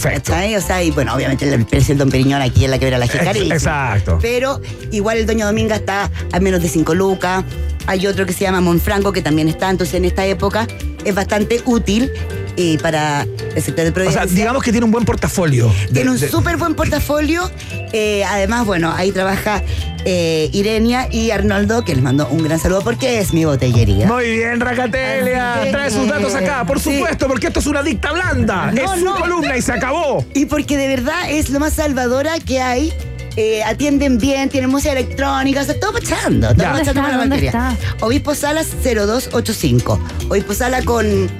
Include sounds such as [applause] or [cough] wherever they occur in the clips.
Perfecto. ¿cachai? O sea, y bueno, obviamente el precio del Don Periñón aquí en la quebrada la Jicarí. Exacto. Pero igual el Doña Dominga está a menos de 5 lucas. Hay otro que se llama Monfranco que también está. Entonces en esta época es bastante útil eh, para el sector de O Providencia. sea, digamos que tiene un buen portafolio. de- Tiene un de- súper buen portafolio. Eh, además, bueno, ahí trabaja eh, Irenia y Arnoldo, que les mando un gran saludo porque es mi botellería. Muy bien, Racatelia. Trae sus datos acá, por sí. supuesto, porque esto es una dicta blanda. No, es su no. columna y se acabó. Y porque de verdad es lo más salvadora que hay. Eh, atienden bien, tienen música electrónica, o sea, todo pachando. Todo pachando ¿Dónde con la materia. Obispo Salas 0285. Obispo Sala con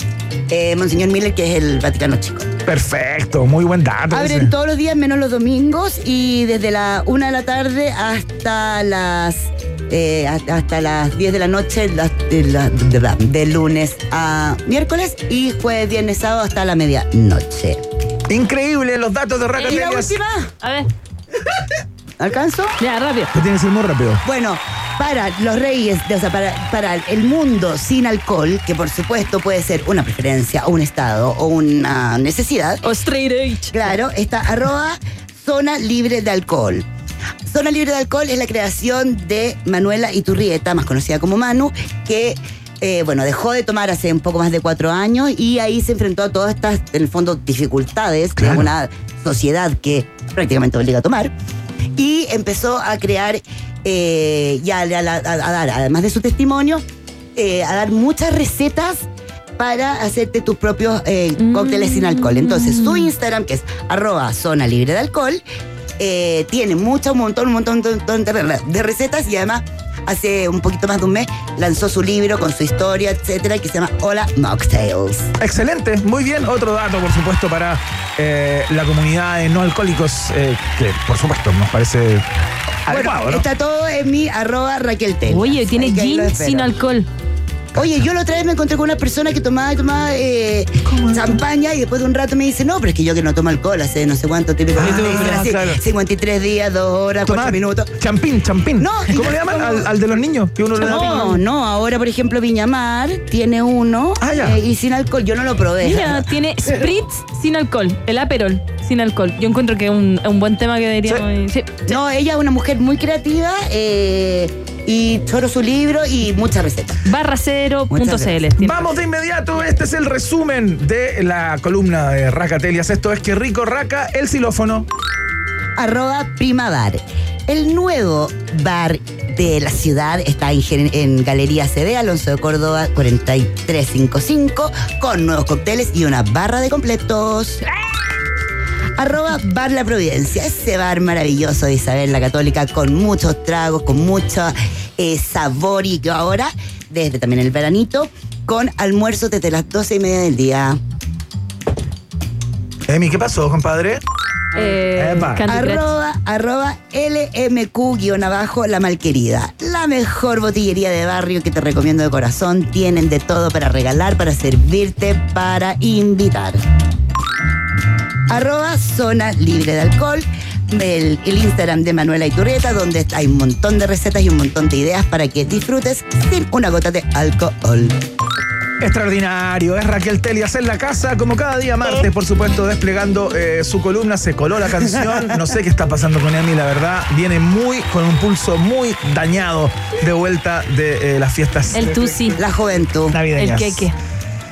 eh, Monseñor Miller, que es el Vaticano Chico. Perfecto, muy buen dato. Abren ese. todos los días menos los domingos y desde la una de la tarde hasta las eh, hasta las 10 de la noche la- de la- de lunes a miércoles y jueves, viernes, sábado hasta la medianoche. Increíble los datos de ¿Y la última? A ver, ¿Alcanzo? ya, rápido. Lo tienes que ir muy rápido. Bueno, para los reyes, o sea, para, para el mundo sin alcohol, que por supuesto puede ser una preferencia o un estado o una necesidad, O straight edge. Claro, está arroba zona libre de alcohol. Zona libre de alcohol es la creación de Manuela Iturrieta, más conocida como Manu, que eh, bueno, dejó de tomar hace un poco más de cuatro años y ahí se enfrentó a todas estas, en el fondo, dificultades Claro. de una sociedad que prácticamente obliga a tomar. Y empezó a crear, eh, y a, a- a- a dar, además de su testimonio, eh, a dar muchas recetas para hacerte tus propios eh, cócteles sin alcohol. Entonces, su Instagram, que es arroba zona libre de alcohol, eh, tiene mucho, un montón, un montón, un montón de, de recetas y además hace un poquito más de un mes lanzó su libro con su historia, etcétera, que se llama Hola Mocktails. Excelente, muy bien. Otro dato, por supuesto, para eh, la comunidad de no alcohólicos, eh, que por supuesto nos parece bueno, ¿no? está todo en mi arroba Raquel Tel. Oye, tiene que ahí lo gin espero. sin alcohol. Oye, yo la otra vez me encontré con una persona que tomaba y tomaba eh, champaña y después de un rato me dice, no, pero es que yo que no tomo alcohol hace no sé cuánto típico. Ah, así, claro. 53 días, 2 horas, 4 Tomá minutos. Champín, champín. No, ¿Cómo le llaman? Al, al de los niños, que uno le da. No, no, ahora por ejemplo Viñamar tiene uno Ah, ya. eh, y sin alcohol, yo no lo probé. Mira, tiene spritz sin alcohol. El aperol sin alcohol. Yo encuentro que es un, un buen tema que deberíamos. Sí. No, ella es una mujer muy creativa eh, y choro su libro y muchas recetas. Barracero.cl. Vamos de inmediato, este es el resumen de la columna de Racatelias. Esto es que rico raca el xilófono. arroba Primabar. El nuevo bar de la ciudad está en, en Galería CD, Alonso de Córdoba 4355, con nuevos cócteles y una barra de completos. Arroba Bar La Providencia, ese bar maravilloso de Isabel la Católica, con muchos tragos, con mucho eh, sabor y que ahora, desde también el veranito, con almuerzos desde las 12 y media del día. Emi, ¿qué pasó, compadre? Eh. Arroba, arroba LMQ-abajo La Malquerida. La mejor botillería de barrio que te recomiendo de corazón. Tienen de todo para regalar, para servirte, para invitar. Arroba Zona Libre de Alcohol. El, el Instagram de Manuela Iturrieta, donde hay un montón de recetas y un montón de ideas para que disfrutes sin una gota de alcohol. Extraordinario, es Raquel Telias en la casa, como cada día martes, por supuesto, desplegando eh, su columna, se coló la canción, no sé qué está pasando con Emi, la verdad, viene muy, con un pulso muy dañado de vuelta de eh, las fiestas El Tusi. La juventud. El queque.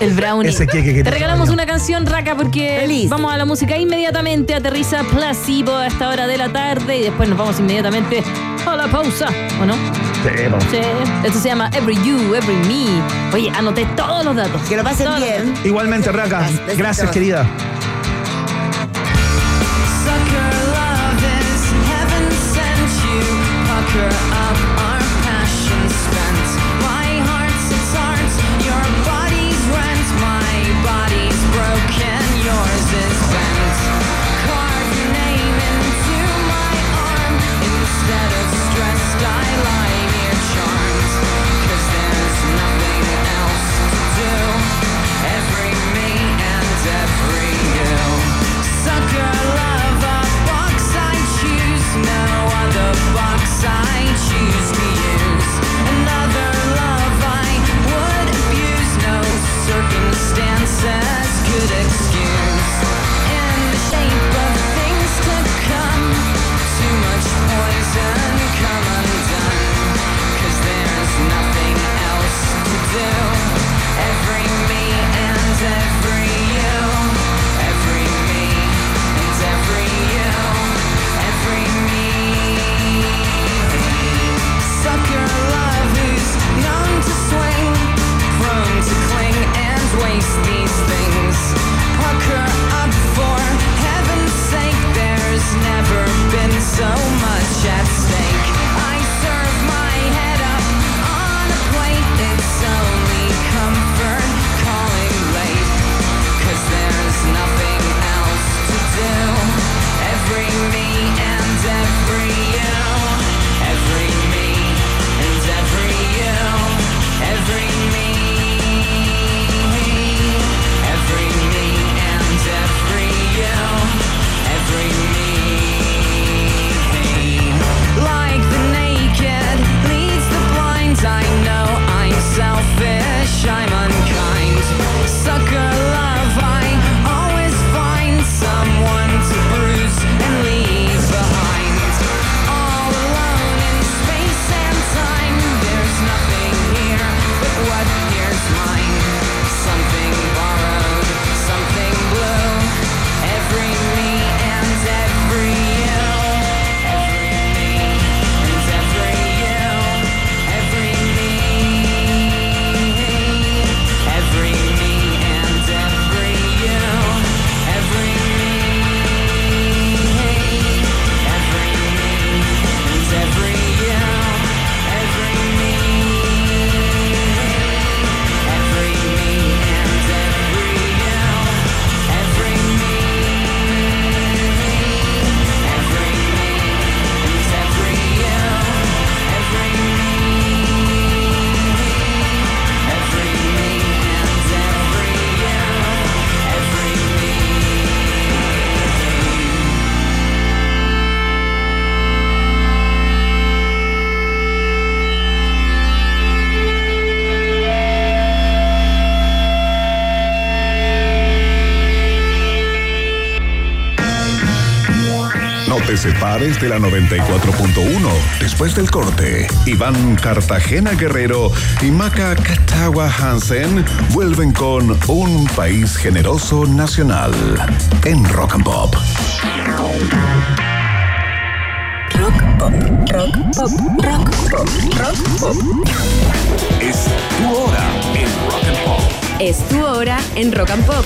El brownie. Ese que Te te regalamos una canción, Raca, porque Feliz. vamos a la música inmediatamente. Aterriza Placebo a esta hora de la tarde y después nos vamos inmediatamente a la pausa. ¿O no? Sí, vamos. Sí. Esto se llama Every You, Every Me. Oye, anoté todos los datos. Que lo pasen Todos bien. Igualmente, Raca, Besitos. gracias, querida. Te separes de la 94.1. Después del corte, Iván Cartagena Guerrero y Maca Catagua Hansen vuelven con Un País Generoso Nacional en Rock and Pop. Es tu hora en Rock and Pop. Es tu hora en Rock and Pop.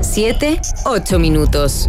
7, 8 minutos.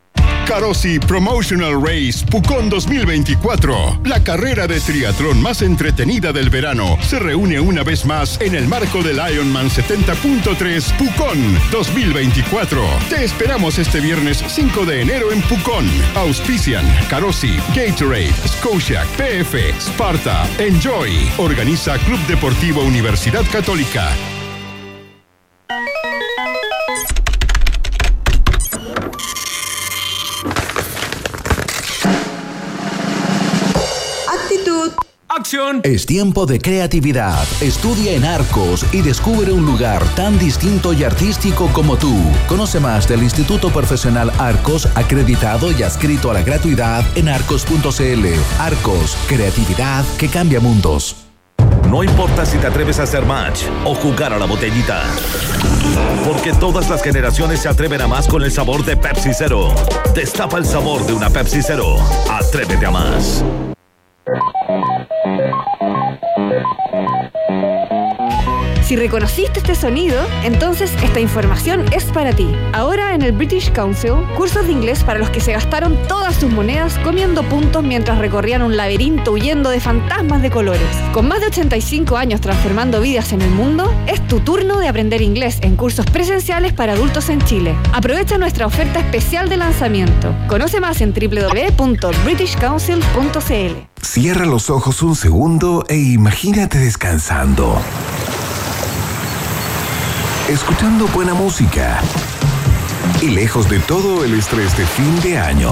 Carosi Promotional Race Pucón 2024. La carrera de triatlón más entretenida del verano se reúne una vez más en el marco del Ironman 70.3 Pucón 2024. Te esperamos este viernes 5 de enero en Pucón. Auspician Carosi, Gatorade, Scotiac, PF, Sparta, Enjoy. Organiza Club Deportivo Universidad Católica. ¡Acción! Es tiempo de creatividad. Estudia en Arcos y descubre un lugar tan distinto y artístico como tú. Conoce más del Instituto Profesional Arcos, acreditado y adscrito a la gratuidad en arcos.cl. Arcos, creatividad que cambia mundos. No importa si te atreves a hacer match o jugar a la botellita. Porque todas las generaciones se atreven a más con el sabor de Pepsi Cero. Destapa el sabor de una Pepsi Cero. Atrévete a más. Si reconociste este sonido, entonces esta información es para ti. Ahora en el British Council, cursos de inglés para los que se gastaron todas sus monedas comiendo puntos mientras recorrían un laberinto huyendo de fantasmas de colores. Con más de 85 años transformando vidas en el mundo, es tu turno de aprender inglés en cursos presenciales para adultos en Chile. Aprovecha nuestra oferta especial de lanzamiento. Conoce más en www.britishcouncil.cl. Cierra los ojos un segundo e imagínate descansando. Escuchando buena música. Y lejos de todo el estrés de fin de año.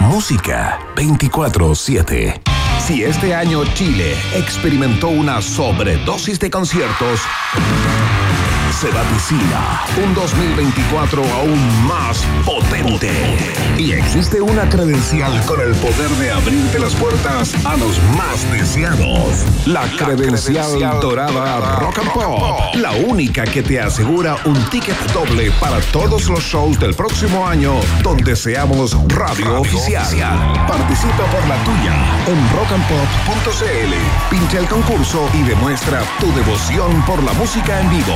Música 24-7. Si este año Chile experimentó una sobredosis de conciertos, se vaticina un 2024 aún más potente. Y existe una credencial con el poder de abrirte las puertas a los más deseados. La, credencial, dorada Rock and Pop. La única que te asegura un ticket doble para todos los shows del próximo año donde seamos radio, oficial. Participa por la tuya en rockandpop.cl. Pincha el concurso y demuestra tu devoción por la música en vivo,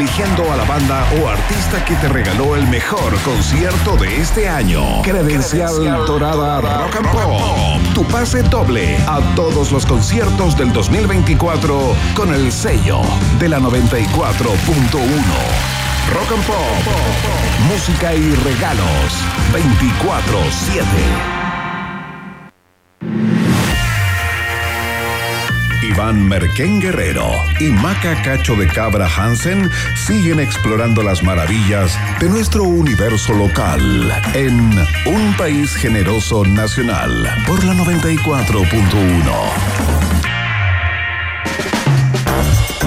eligiendo a la banda o artista que te regaló el mejor concierto de este año. Credencial Dorada Rock and Pop. Tu pase doble a todos los conciertos del 2024 con el sello de la 94.1. Rock and Pop. Música y regalos 24-7. Iván Merquén Guerrero y Maca Cacho de Cabra Hansen siguen explorando las maravillas de nuestro universo local en Un País Generoso Nacional por la 94.1.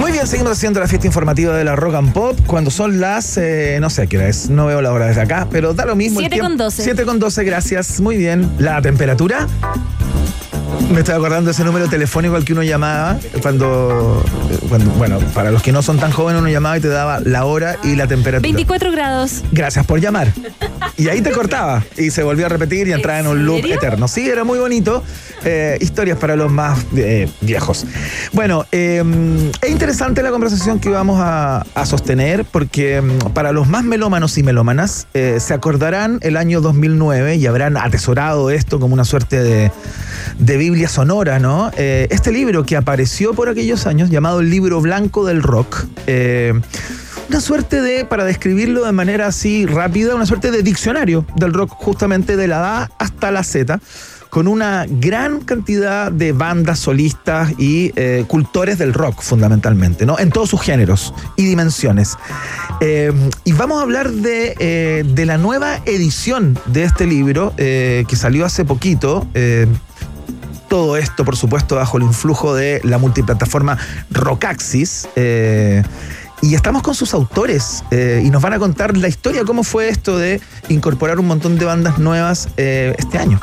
Muy bien, seguimos haciendo la fiesta informativa de la Rock and Pop cuando son las, eh, no sé qué hora es, no veo la hora desde acá, pero da lo mismo. el Siete tiempo. con doce. 7 con 12, gracias. Muy bien. ¿La temperatura? Me estoy acordando de ese número telefónico al que uno llamaba cuando, cuando, bueno, para los que no son tan jóvenes, uno llamaba y te daba la hora y la temperatura. 24 grados. Gracias por llamar. Y ahí te cortaba y se volvió a repetir y entraba en un loop serio? eterno. Sí, era muy bonito. Eh, historias para los más eh, viejos. Bueno, eh, es interesante la conversación que vamos a, a sostener porque mm, para los más melómanos y melómanas se acordarán el año 2009 y habrán atesorado esto como una suerte de, de Biblia sonora, ¿no? Eh, este libro que apareció por aquellos años llamado el libro blanco del rock. eh, una suerte de, para describirlo de manera así rápida, una suerte de diccionario del rock justamente de la A hasta la Z, con una gran cantidad de bandas solistas y eh, cultores del rock fundamentalmente, ¿no? En todos sus géneros y dimensiones. Y vamos a hablar de, de la nueva edición de este libro que salió hace poquito. Todo esto, por supuesto, bajo el influjo de la multiplataforma Rockaxis. eh, y estamos con sus autores eh, y nos van a contar la historia, cómo fue esto de incorporar un montón de bandas nuevas eh, este año.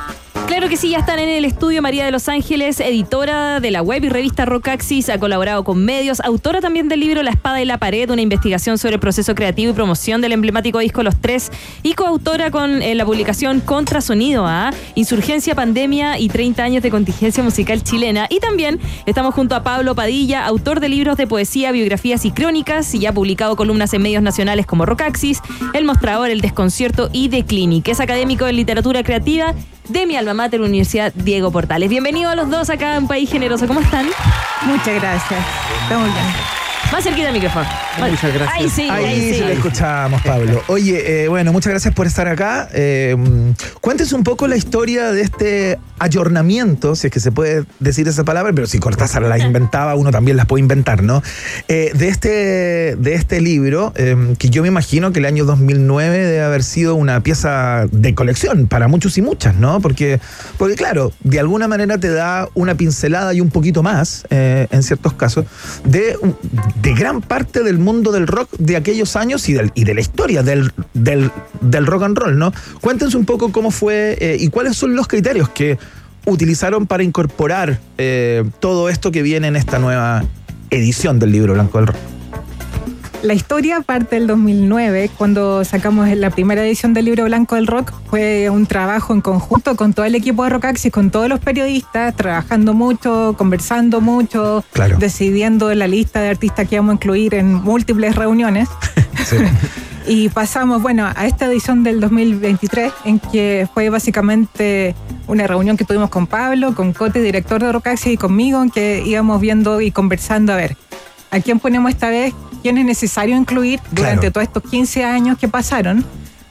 Que sí, ya están en el estudio María de los Ángeles, editora de la web y revista Rockaxis, ha colaborado con medios, autora también del libro La Espada y la Pared, una investigación sobre el proceso creativo y promoción del emblemático disco Los Tres, y coautora con la publicación Contrasonido a Insurgencia, Pandemia y 30 años de contingencia musical chilena. Y también estamos junto a Pablo Padilla, autor de libros de poesía, biografías y crónicas, y ha publicado columnas en medios nacionales como Rockaxis, El Mostrador, El Desconcierto y The Clinic. Es académico en literatura creativa de mi alma mater, Universidad Diego Portales. Bienvenidos a los dos acá en País Generoso. ¿Cómo están? Muchas gracias. Más cerquita del micrófono. Muchas gracias. Ahí sí, ahí, ahí sí le escuchamos, Pablo. Oye, eh, bueno, muchas gracias por estar acá. Eh, cuéntese un poco la historia de este ayornamiento, si es que se puede decir esa palabra, pero si Cortázar la [laughs] inventaba, uno también las puede inventar, ¿no? Eh, de, este, de este libro, eh, que yo me imagino que el año 2009 debe haber sido una pieza de colección para muchos y muchas, ¿no? Porque, porque claro, de alguna manera te da una pincelada y un poquito más, en ciertos casos, de, de gran parte del mundo del rock de aquellos años y, del, y de la historia del, del, rock and roll, ¿no? Cuéntenos un poco cómo fue eh, y cuáles son los criterios que utilizaron para incorporar eh, todo esto que viene en esta nueva edición del libro Blanco del Rock. La historia parte del 2009, cuando sacamos la primera edición del libro Blanco del Rock. Fue un trabajo en conjunto con todo el equipo de Rockaxis, con todos los periodistas, trabajando mucho, conversando mucho, Claro. decidiendo la lista de artistas que vamos a incluir en múltiples reuniones. [laughs] Y pasamos, bueno, a esta edición del 2023, en que fue básicamente una reunión que tuvimos con Pablo, con Cote, director de Rockaxis, y conmigo, en que íbamos viendo y conversando, a ver, ¿a quién ponemos esta vez? ¿Quién es necesario incluir durante Claro. todos estos 15 años que pasaron?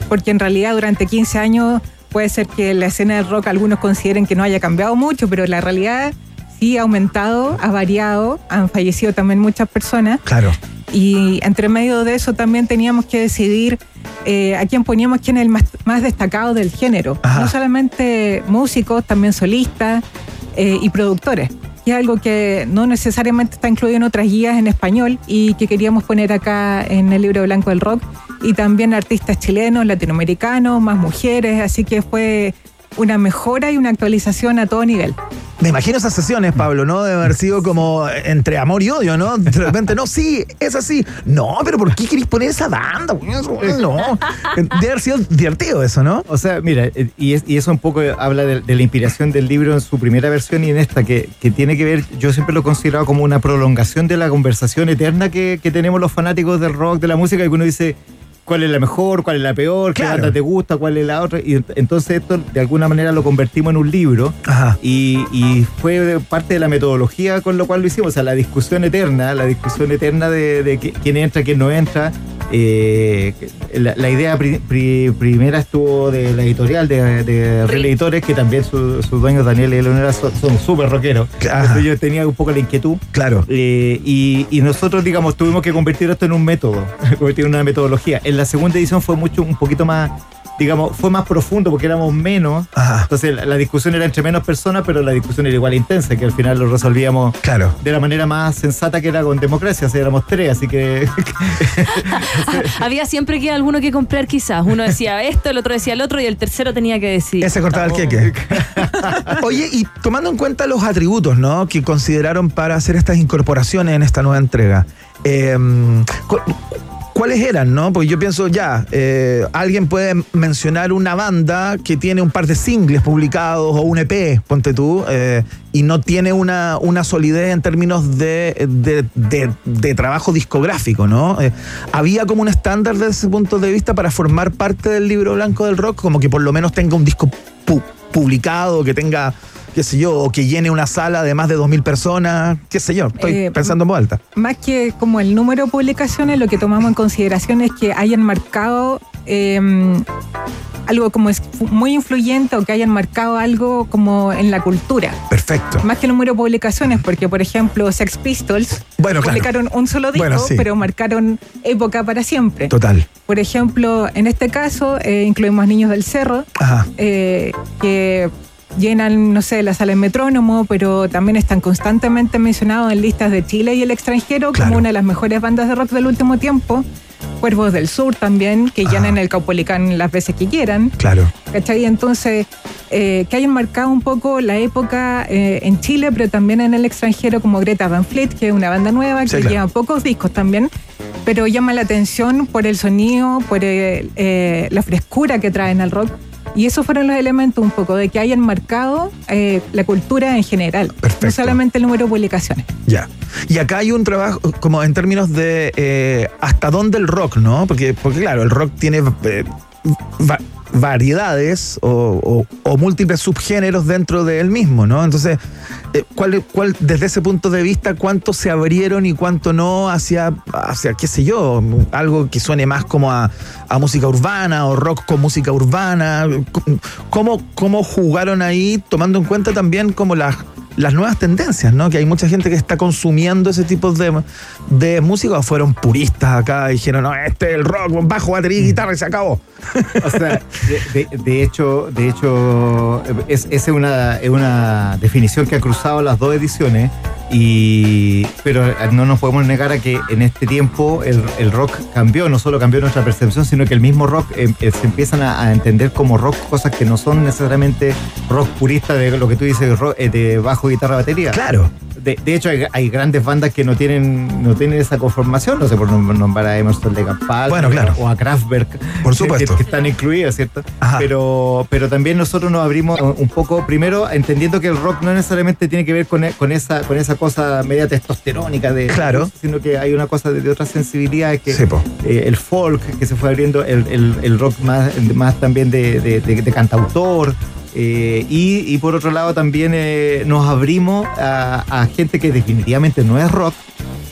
Porque en realidad durante 15 años puede ser que la escena del rock algunos consideren que no haya cambiado mucho, pero la realidad sí ha aumentado, ha variado, han fallecido también muchas personas. Claro. Y entre medio de eso también teníamos que decidir eh, a quién poníamos quién es el más, más destacado del género. Ajá. No solamente músicos, también solistas eh, y productores. Es algo que no necesariamente está incluido en otras guías en español y que queríamos poner acá en el libro blanco del rock. Y también artistas chilenos, latinoamericanos, más mujeres. Así que fue una mejora y una actualización a todo nivel. Me imagino esas sesiones, Pablo, ¿no? Debe haber sido como entre amor y odio, ¿no? De repente, no, sí, es así. No, pero ¿por qué queréis poner esa banda? No. [laughs] Debe haber sido divertido eso, ¿no? O sea, mira, eh, y, es- y eso un poco habla de, de la inspiración del libro en su primera versión y en esta, que, que tiene que ver, yo siempre lo he considerado como una prolongación de la conversación eterna que, que tenemos los fanáticos del rock, de la música, y que uno dice cuál es la mejor, cuál es la peor, qué banda te gusta, cuál es la otra. Y ent- entonces esto de alguna manera lo convertimos en un libro Ajá. y, y fue parte de la metodología con lo cual lo hicimos, o sea, la discusión eterna, la discusión eterna de, de qui- quién entra, quién no entra. Eh, la, la idea pri- pri- primera estuvo de la editorial de, de Real Editores, que también su- sus dueños, Daniel y Eleonora, son son súper rockeros. Entonces yo tenía un poco la inquietud. Claro. Eh, y, y nosotros, digamos, tuvimos que convertir esto en un método, [laughs] convertir en una metodología. En la segunda edición fue mucho, un poquito más, digamos, fue más profundo porque éramos menos. Entonces la, la discusión era entre menos personas, pero la discusión era igual intensa, que al final lo resolvíamos claro. de la manera más sensata que era con democracia. O sea, éramos tres, así que [laughs] Había siempre que alguno que comprar quizás. Uno decía esto, el otro decía el otro y el tercero tenía que decir. Ese cortaba el queque. [laughs] Oye, y tomando en cuenta los atributos, ¿no? Que consideraron para hacer estas incorporaciones en esta nueva entrega. eh, ¿Cuáles eran, no? Porque yo pienso, ya, eh, alguien puede mencionar una banda que tiene un par de singles publicados o un EP, ponte tú, eh, y no tiene una, una solidez en términos de, de- trabajo discográfico, ¿no? Eh, ¿Había como un estándar desde ese punto de vista para formar parte del libro blanco del rock? Como que por lo menos tenga un disco pu- publicado, que tenga, qué sé yo, o que llene una sala de más de 2.000 personas, qué sé yo, estoy Eh, pensando en voz alta. Más que como el número de publicaciones, lo que tomamos en consideración es que hayan marcado eh, algo como es muy influyente o que hayan marcado algo como en la cultura. Perfecto. Más que el número de publicaciones, porque por ejemplo Sex Pistols Bueno, claro. publicaron un solo disco, Bueno, sí. pero marcaron época para siempre. Total. Por ejemplo, en este caso eh, incluimos Niños del Cerro, Ajá. eh, que llenan, no sé, la sala en metrónomo, pero también están constantemente mencionados en listas de Chile y el extranjero como una de las mejores bandas de rock del último tiempo. Cuervos del Sur también, que llenan el Caupolicán las veces que quieran. Claro. ¿Cachai? Entonces, eh, que hayan marcado un poco la época eh, en Chile, pero también en el extranjero, como Greta Van Fleet, que es una banda nueva, Sí, que claro. lleva pocos discos también, pero llama la atención por el sonido, por el, eh, la frescura que traen al rock. Y esos fueron los elementos un poco de que hayan marcado eh, la cultura en general, no solamente el número de publicaciones. Ya. Y acá hay un trabajo como en términos de eh, hasta dónde el rock, ¿no? Porque, porque claro, el rock tiene eh, va- variedades o, o- o múltiples subgéneros dentro de él mismo, ¿no? Entonces, eh, ¿cuál, cuál, desde ese punto de vista, cuánto se abrieron y cuánto no hacia, hacia qué sé yo, algo que suene más como a, a música urbana o rock con música urbana? ¿Cómo, ¿Cómo jugaron ahí, tomando en cuenta también como las las nuevas tendencias, ¿no? Que hay mucha gente que está consumiendo ese tipo de, de música o fueron puristas acá y dijeron, no, este es el rock, bajo, batería y guitarra y se acabó. O sea, de, de- de hecho, de hecho es, es una, es una definición que ha cruzado las dos ediciones, y, pero no nos podemos negar a que en este tiempo el, el rock cambió, no solo cambió nuestra percepción, sino que el mismo rock eh, eh, se empiezan a, a entender como rock cosas que no son necesariamente rock purista de lo que tú dices, rock, eh, de bajo, guitarra, batería. Claro. De, de hecho, hay, hay grandes bandas que no tienen, no tienen esa conformación, no sé por nom- nombrar a Emerson de Palmer Bueno, claro. o a Kraftwerk, Por supuesto. que, que están incluidas, ¿cierto? Pero, pero también nosotros nos abrimos un poco, primero, entendiendo que el rock no necesariamente tiene que ver con, con esa, con esa cosa media testosterónica, de, Claro. sino que hay una cosa de, de otra sensibilidad que Sí, eh, el folk que se fue abriendo, el, el- el rock más, más también de- de cantautor. Eh, y, y por otro lado también eh, nos abrimos a, a gente que definitivamente no es rock,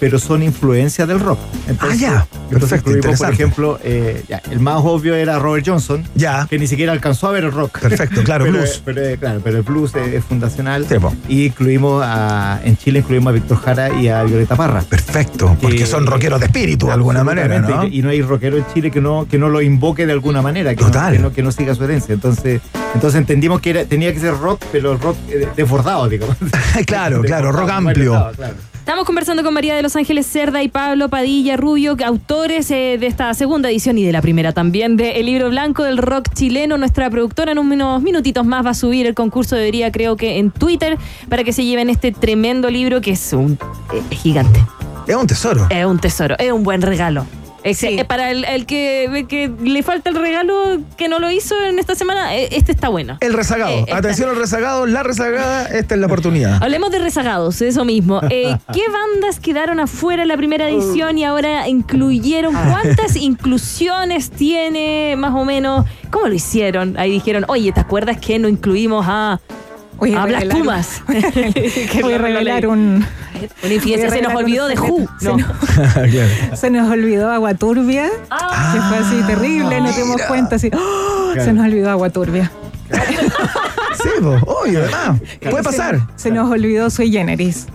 pero son influencias del rock. Entonces, Ah, ya. entonces Perfecto, por ejemplo, eh, ya, el más obvio era Robert Johnson, ya. que ni siquiera alcanzó a ver el rock. Perfecto, claro, [laughs] pero, blues. Pero, claro, pero el blues es, fundacional. Y incluimos a, en Chile incluimos a Víctor Jara y a Violeta Parra. Perfecto, porque Que- son rockeros de espíritu de alguna manera, ¿no? Y no hay rockero en Chile que no, que no lo invoque de alguna manera, que, Total. No, que, no, que no siga su herencia. Entonces, entonces entendimos que era, tenía que ser rock, pero rock eh, desbordado, digamos. [laughs] claro, claro, rock amplio. claro. Estamos conversando con María de Los Ángeles Cerda y Pablo Padilla Rubio, autores eh, de esta segunda edición y de la primera también de El Libro Blanco del Rock Chileno. Nuestra productora en unos minutitos más va a subir el concurso, debería creo que en Twitter, para que se lleven este tremendo libro que es un eh, es gigante. Es un tesoro. Es un tesoro, es un buen regalo. Eh, para el, el que que le falta el regalo que no lo hizo en esta semana, eh, este está bueno. El rezagado. Eh, Atención al rezagado, la rezagada, esta es la oportunidad. [laughs] Hablemos de rezagados, eso mismo. Eh, [laughs] ¿Qué bandas quedaron afuera en la primera edición y ahora incluyeron? ¿Cuántas [laughs] inclusiones tiene más o menos? ¿Cómo lo hicieron? Ahí dijeron, oye, ¿te acuerdas que no incluimos a, Voy a a Blas revelar- Pumas? Voy a revelar un. Una infidencia, se nos olvidó de Who. Se, No. nos, [laughs] se nos olvidó Agua Turbia, que fue así terrible, nos dimos cuenta así. ¡oh! Se nos olvidó Agua Turbia. Sí, po, obvio, además. Puede pasar. Se nos olvidó Sui Generis.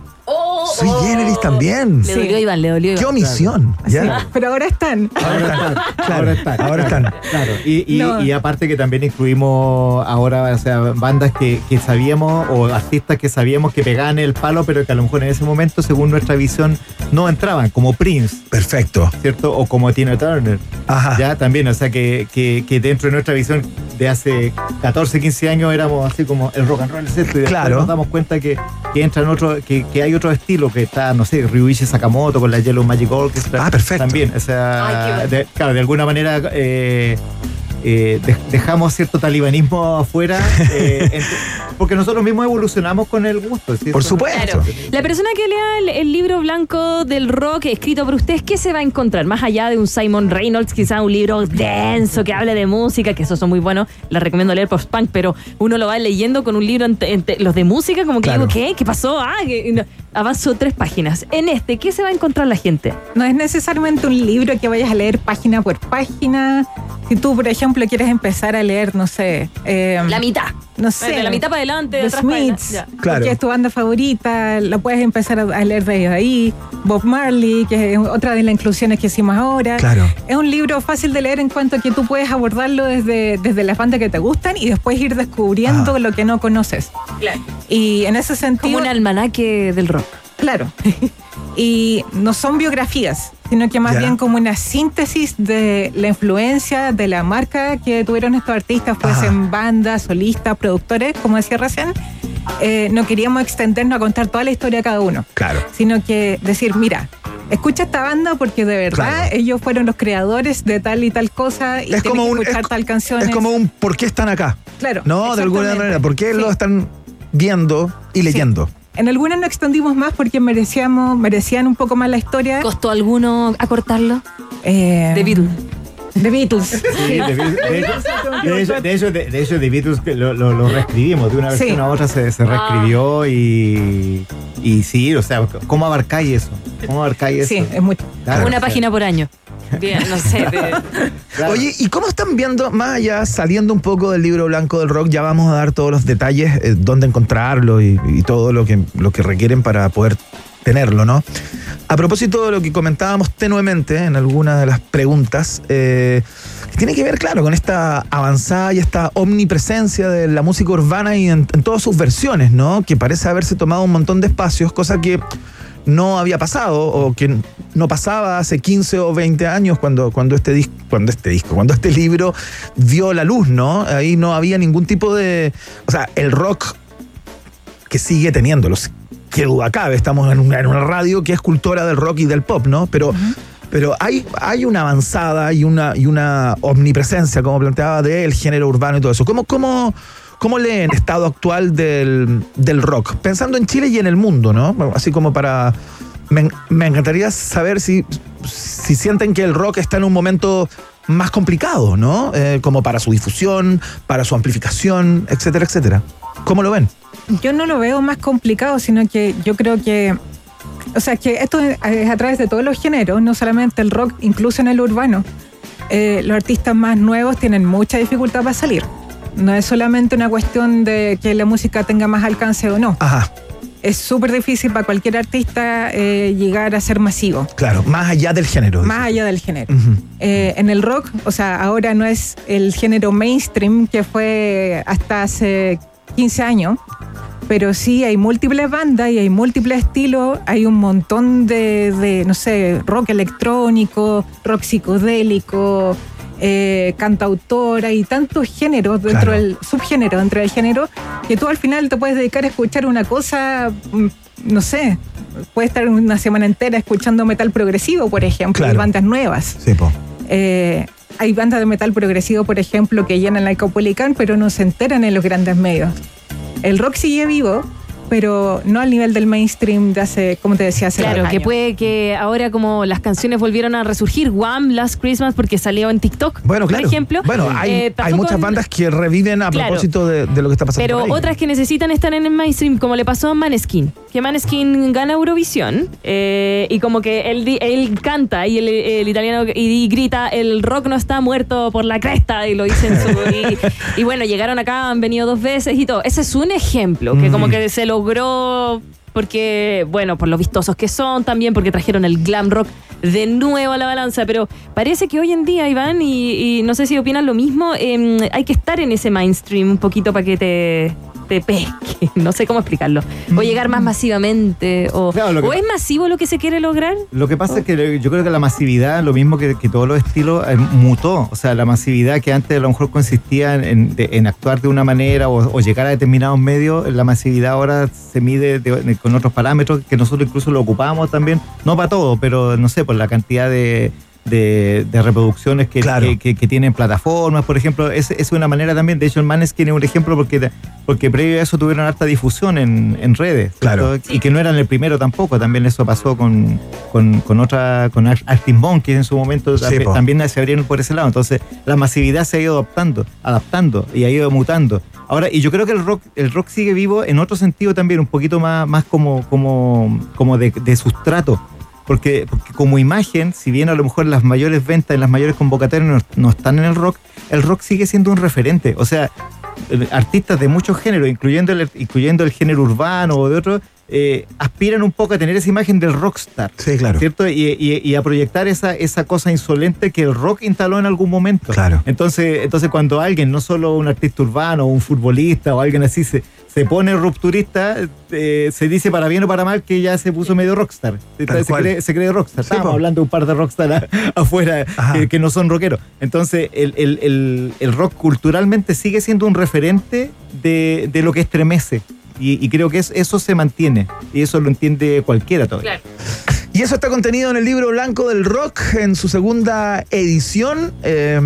Sui Generis también. Le dolió a Iván, le dolió a Qué Iván. omisión. ya. Sí, Pero ahora están. Ahora están, Claro, ahora están. ahora están. Claro, y, y- No. y aparte que también incluimos ahora, o sea, bandas que, que sabíamos o artistas que sabíamos que pegaban el palo, pero que a lo mejor en ese momento, según nuestra visión, no entraban, como Prince, Perfecto. ¿cierto? O como Tina Turner. Ajá. Ya también, o sea, que, que, que dentro de nuestra visión de hace 14, 15 años éramos así como el rock and roll, ¿cierto? Y Claro. nos damos cuenta que, que entran otro, que, que hay otro estilo, que está, no sé, Ryuichi Sakamoto con la Yellow Magic Orchestra. Ah, perfecto. También, o sea, Ay, bueno. de- claro, de alguna manera eh, eh, de- dejamos cierto talibanismo afuera, eh, [laughs] porque nosotros mismos evolucionamos con el gusto. Por supuesto. Claro. La persona que lea el, el libro blanco del rock escrito por ustedes, ¿qué se va a encontrar? Más allá de un Simon Reynolds, quizá un libro denso que hable de música, que esos son muy buenos, les recomiendo leer post-punk, pero uno lo va leyendo con un libro, ente- ente- los de música, como que Claro. digo, ¿qué? ¿Qué pasó? Ah, que- no. avanzó tres páginas. En este, ¿qué se va a encontrar la gente? No es necesariamente un libro que vayas a leer página por página. Si tú, por ejemplo, quieres empezar a leer, no sé. eh, La mitad. No sé. De la mitad para adelante, de para. Smiths, Ya. Claro. que es tu banda favorita, la puedes empezar a, a leer de ahí. Bob Marley, que es otra de las inclusiones que hicimos ahora. Claro. Es un libro fácil de leer en cuanto a que tú puedes abordarlo desde, desde las bandas que te gustan y después ir descubriendo Ah. lo que no conoces. Claro. Y en ese sentido. Como un almanaque del rock. Claro. [laughs] y no son biografías, sino que más Ya. bien como una síntesis de la influencia de la marca que tuvieron estos artistas, fuesen bandas, solistas, productores, como decía recién. Eh, no queríamos extendernos a contar toda la historia de cada uno, Claro. sino que decir, mira, escucha esta banda porque de verdad Claro. ellos fueron los creadores de tal y tal cosa y Es como que un- escuchar es- tal canción. Es como un ¿por qué están acá? Claro. No, de alguna manera. ¿Por qué Sí. lo están viendo y leyendo? En algunas no extendimos más porque merecíamos, merecían un poco más la historia. ¿Costó alguno acortarlo? Eh, De Beatles. The Beatles. Sí, de, de- [laughs] de hecho, de hecho, de hecho, de- de hecho, The Beatles lo, lo- lo reescribimos, de una Sí. versión a otra se, se reescribió y, y sí, o sea, ¿cómo abarcáis eso? ¿Cómo abarcáis Sí, eso? es mucho. Claro, Una o sea, página por año. Bien, no sé. [laughs] claro. Oye, ¿y cómo están viendo, más allá, saliendo un poco del libro blanco del rock, ya vamos a dar todos los detalles, eh, dónde encontrarlo y, y todo lo que, lo que requieren para poder tenerlo, ¿no? A propósito de lo que comentábamos tenuemente en alguna de las preguntas, eh, tiene que ver, claro, con esta avanzada y esta omnipresencia de la música urbana y en, todas sus versiones, ¿no? Que parece haberse tomado un montón de espacios, cosa que no había pasado o que no pasaba hace 15 o 20 años cuando, cuando, este, dis- cuando este disco, cuando este libro vio la luz, ¿no? Ahí no había ningún tipo de... O sea, el rock que sigue teniéndolos, que duda cabe, estamos en una, en una radio que es cultora del rock y del pop, ¿no? Pero... Pero hay, hay una avanzada y una, y una omnipresencia, como planteaba, del género urbano y todo eso. ¿Cómo, cómo, cómo leen el estado actual del, del rock? Pensando en Chile y en el mundo, ¿no? Así como para... Me, me encantaría saber si, si sienten que el rock está en un momento más complicado, ¿no? Eh, como para su difusión, para su amplificación, etcétera, etcétera. ¿Cómo lo ven? Yo no lo veo más complicado, sino que yo creo que, o sea, que esto es a través de todos los géneros, no solamente el rock, incluso en el urbano. Eh, los artistas más nuevos tienen mucha dificultad para salir. No es solamente una cuestión de que la música tenga más alcance o no. Ajá, Es súper difícil para cualquier artista eh, llegar a ser masivo, claro, más allá del género. más allá del género. Eh, en el rock, o sea, ahora no es el género mainstream que fue hasta hace 15 años, pero sí hay múltiples bandas y hay múltiples estilos, hay un montón de, de, no sé, rock electrónico, rock psicodélico, eh, cantautora y tantos géneros dentro Claro. del subgénero, dentro del género, que tú al final te puedes dedicar a escuchar una cosa, mm, no sé, puedes estar una semana entera escuchando metal progresivo, por ejemplo, y Claro. bandas nuevas. Sí, po. Eh, hay bandas de metal progresivo, por ejemplo, que llenan la Caupolicán, pero no se enteran en los grandes medios. El rock sigue vivo, pero no al nivel del mainstream de hace, como te decía, hace Claro, dos que años. puede que ahora como las canciones volvieron a resurgir, Wham! Last Christmas, porque salió en TikTok, Bueno, claro. por ejemplo. Bueno, hay, Eh, hay muchas bandas que reviven a Claro. propósito de, de lo que está pasando. Pero otras que necesitan estar en el mainstream, como le pasó a Maneskin. Que Maneskin gana Eurovisión eh, y como que él, di- él canta y el, el italiano y, y grita, el rock no está muerto por la cresta y lo dicen su... [laughs] Y, y bueno, llegaron acá, han venido dos veces y todo. Ese es un ejemplo, que como Mm. que se logró porque, bueno, por lo vistosos que son también, porque trajeron el glam rock de nuevo a la balanza, pero parece que hoy en día, Iván, y, y no sé si opinan lo mismo, em, hay que estar en ese mainstream un poquito para que te, te pesque, no sé cómo explicarlo, o llegar más masivamente, o, Claro, lo que- o es masivo lo que se quiere lograr. Lo que pasa es que yo creo que la masividad, lo mismo que, que todos los estilos, eh, mutó. O sea, la masividad que antes a lo mejor consistía en, en- de- en actuar de una manera o, o llegar a determinados medios, la masividad ahora se mide de- con otros parámetros que nosotros incluso lo ocupamos también, no para todo, pero no sé, por la cantidad de, de- de reproducciones que, que, que- que tienen plataformas, por ejemplo, es, es una manera también, de hecho el Maneskin es un ejemplo porque, porque previo a eso tuvieron harta difusión en, en redes, ¿cierto? y que no eran el primero tampoco, también eso pasó con, con, con otra, con Ar- Arctic Monkeys en su momento, Sí, también- también se abrieron por ese lado, entonces la masividad se ha ido adaptando, adaptando y ha ido mutando. Ahora, y yo creo que el rock, el rock sigue vivo en otro sentido también, un poquito más, más como, como, como de, de sustrato. Porque, porque como imagen, si bien a lo mejor las mayores ventas, las mayores convocatorias no, no están en el rock, el rock sigue siendo un referente. O sea, eh, artistas de muchos géneros, incluyendo el, incluyendo el género urbano o de otros, eh, aspiran un poco a tener esa imagen del rockstar. Sí, claro. ¿Cierto? Y, y- y a proyectar esa, esa cosa insolente que el rock instaló en algún momento. Claro. Entonces, entonces cuando alguien, no solo un artista urbano, un futbolista o alguien así, se, se pone rupturista, eh, se dice para bien o para mal que ya se puso medio rockstar. Se, cree, se cree rockstar. Sí, Estábamos po. hablando de un par de rockstar a- [laughs] afuera que, que no son rockeros. Entonces, el, el- el- el rock culturalmente sigue siendo un referente de, de lo que estremece. Y, y creo que es- eso se mantiene. Y eso lo entiende cualquiera todavía. Y eso está contenido en el libro blanco del rock en su segunda edición, eh,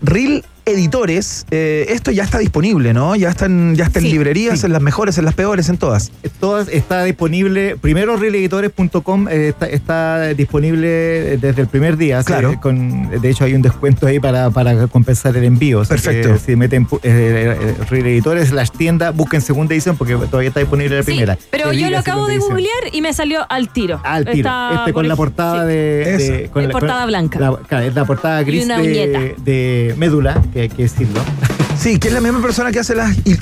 Real Editores. Eh, esto ya está disponible, ¿no? Ya está en, ya está en Sí, librerías, sí. en las mejores, en las peores, en todas. Todas está disponible, primero realeditores.com eh, está, está disponible desde el primer día. Claro. Con, de hecho hay un descuento ahí para, para compensar el envío. que Perfecto. si meten pu- eh, eh, Real Editores, las tiendas, busquen segunda edición porque todavía está disponible la primera. Pero yo lo acabo de edición. googlear y me salió al tiro. Al tiro. Está este con la portada sí. de, de- con la, portada con- blanca. la- claro, es la portada gris una de, uñeta. de médula, que hay que decirlo. [laughs] Sí, que es la misma persona que hace las il-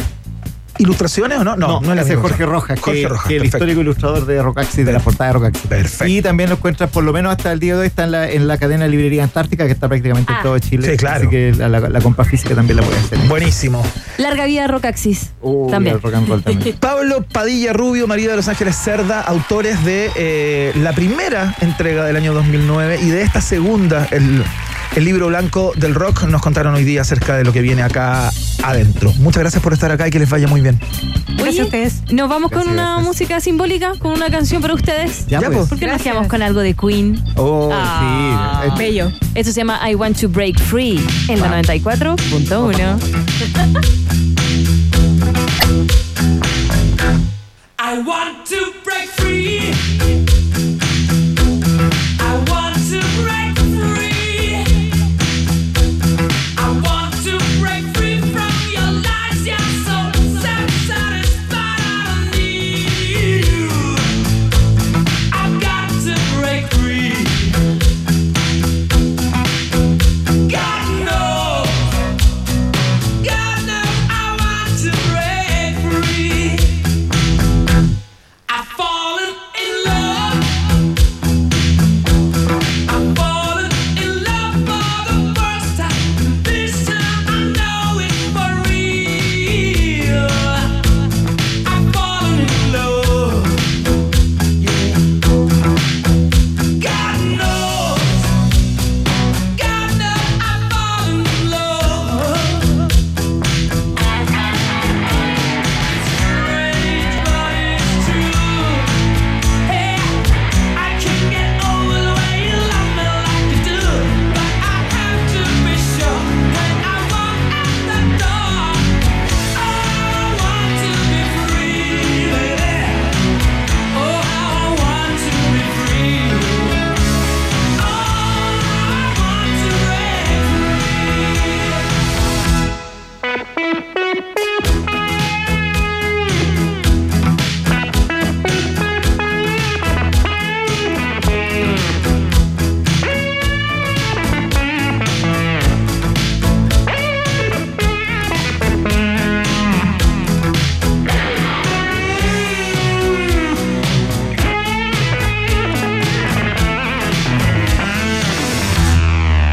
ilustraciones o no? No, no, es la misma Jorge. Rojas, Jorge que, Rojas, que el histórico ilustrador de Rocaxi, de la portada de Rocaxi. Perfecto. Y también lo encuentras, por lo menos hasta el día de hoy, está en la, en la cadena de librería Antártica, que está prácticamente Ah. en todo Chile. Sí, claro. Así que la, la- la compra física también la pueden hacer. Buenísimo. Larga vida Rocaxis. Uy, también. el rock and roll también. [laughs] Pablo Padilla Rubio, María de Los Ángeles Cerda, autores de eh, la primera entrega del año 2009 y de esta segunda, el, el libro blanco del rock, nos contaron hoy día acerca de lo que viene acá adentro. Muchas gracias por estar acá y que les vaya muy bien. Oye, nos vamos con una gracias. música simbólica, con una canción para ustedes. Ya, pues. ¿Por qué no nos quedamos con algo de Queen? Oh, Ah. sí. Bello. Esto se llama I Want to Break Free en la 94.1. I want to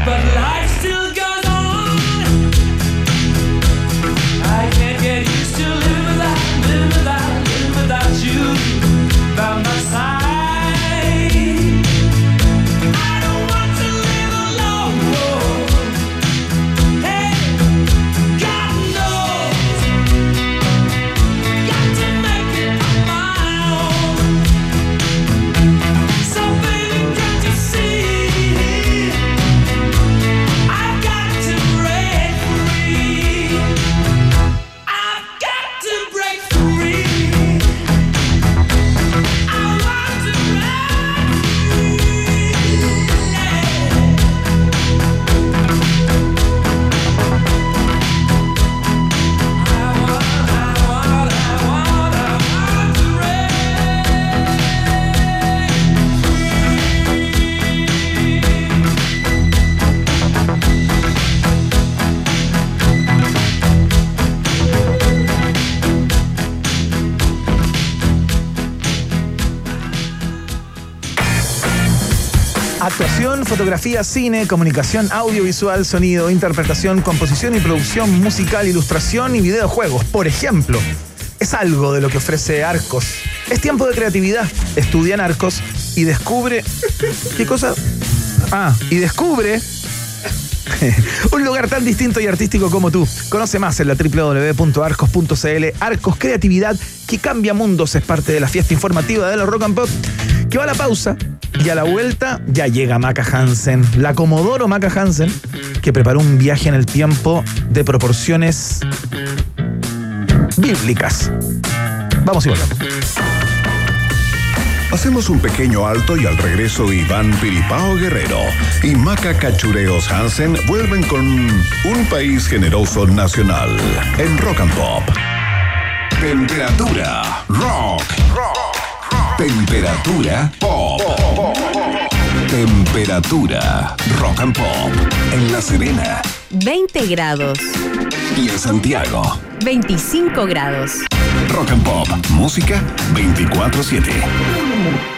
but life still fotografía, cine, comunicación audiovisual, sonido, interpretación, composición y producción musical, ilustración y videojuegos, por ejemplo. Es algo de lo que ofrece Arcos. Es tiempo de creatividad. Estudia Arcos y descubre... [laughs] ¿Qué cosa? Ah, y descubre [laughs] un lugar tan distinto y artístico como tú. Conoce más en la www.arcos.cl. Arcos Creatividad que cambia mundos es parte de la fiesta informativa de los Rock and Pop. Que va a la pausa y a la vuelta ya llega Maca Hansen, la Comodoro Maca Hansen, que preparó un viaje en el tiempo de proporciones bíblicas. Vamos y volvemos. Hacemos un pequeño alto y al regreso Iván Piripao Guerrero y Maca Cachureos Hansen vuelven con un país generoso nacional en Rock and Pop. Temperatura rock. Temperatura pop. Temperatura rock and pop en La Serena 20 grados. y en Santiago. 25 grados. Rock and Pop, música 24/7.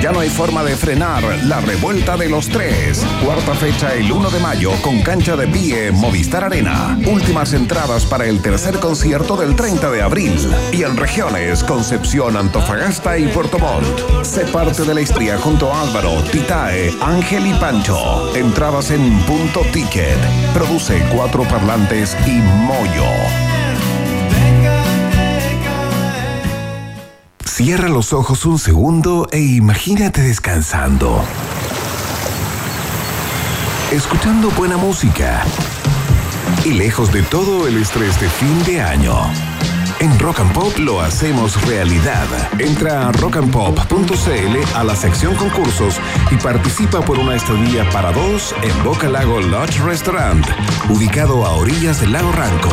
Ya no hay forma de frenar la revuelta de los tres. Cuarta fecha el 1 de mayo con cancha de pie Movistar Arena. Últimas entradas para el tercer concierto del 30 de abril. Y en regiones Concepción, Antofagasta y Puerto Montt. Sé parte de la historia junto a Álvaro, Titae, Ángel y Pancho. Entradas en punto ticket. Produce cuatro parlantes y Moyo. Cierra los ojos un segundo e imagínate descansando. Escuchando buena música. Y lejos de todo el estrés de fin de año. En Rock and Pop lo hacemos realidad. Entra a rockandpop.cl a la sección concursos y participa por una estadía para dos en Boca Lago Lodge Restaurant, ubicado a orillas del lago Ranco,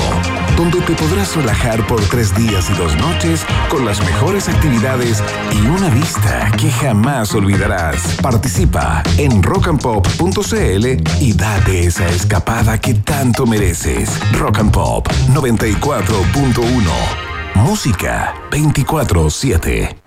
donde te podrás relajar por tres días y dos noches con las mejores actividades y una vista que jamás olvidarás. Participa en rockandpop.cl y date esa escapada que tanto mereces. Rock and Pop 94.1 Música 24-7.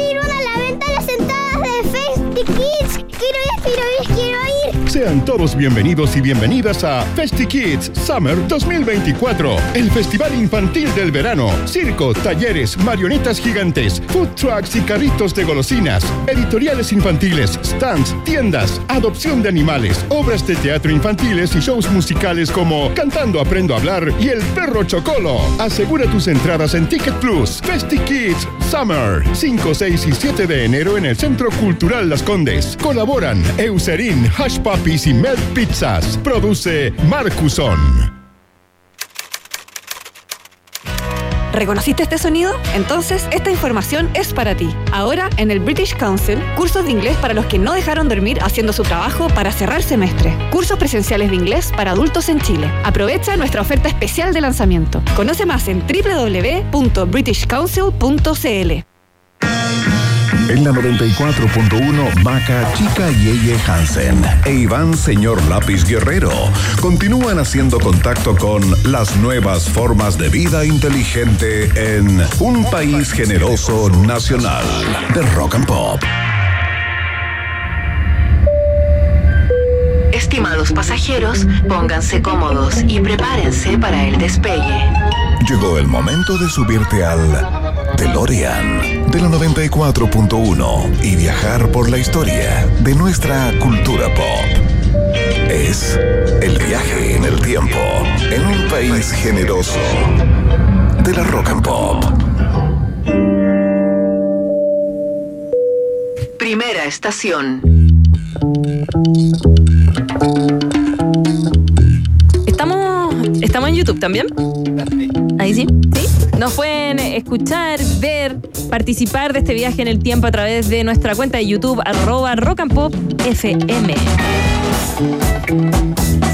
Sean todos bienvenidos y bienvenidas a Festi Kids Summer 2024, el festival infantil del verano. Circo, talleres, marionetas gigantes, food trucks y carritos de golosinas, editoriales infantiles, stands, tiendas, adopción de animales, obras de teatro infantiles y shows musicales como Cantando Aprendo a Hablar y El Perro Chocolo. Asegura tus entradas en Ticket Plus. Festi Kids Summer, 5, 6 y 7 de enero en el Centro Cultural Las Condes. Colaboran Eucerin, Hush Puppies y Melt Pizzas. Produce Marcuson. ¿Reconociste este sonido? Entonces, esta información es para ti. Ahora, en el British Council, cursos de inglés para los que no dejaron dormir haciendo su trabajo para cerrar semestre. Cursos presenciales de inglés para adultos en Chile. Aprovecha nuestra oferta especial de lanzamiento. Conoce más en www.britishcouncil.cl. En la 94.1, Maca Chica Yeye Hansen e Iván Señor Lápiz Guerrero continúan haciendo contacto con las nuevas formas de vida inteligente en un país generoso nacional de rock and pop. Estimados pasajeros, pónganse cómodos y prepárense para el despegue. Llegó el momento de subirte al DeLorean de la 94.1 y viajar por la historia de nuestra cultura pop. Es el viaje en el tiempo en un país generoso de la Rock and Pop. Primera estación. Estamos, estamos en YouTube también. Ahí sí. ¿Sí? Nos pueden escuchar, ver, participar de este viaje en el tiempo a través de nuestra cuenta de YouTube, arroba rock and pop FM.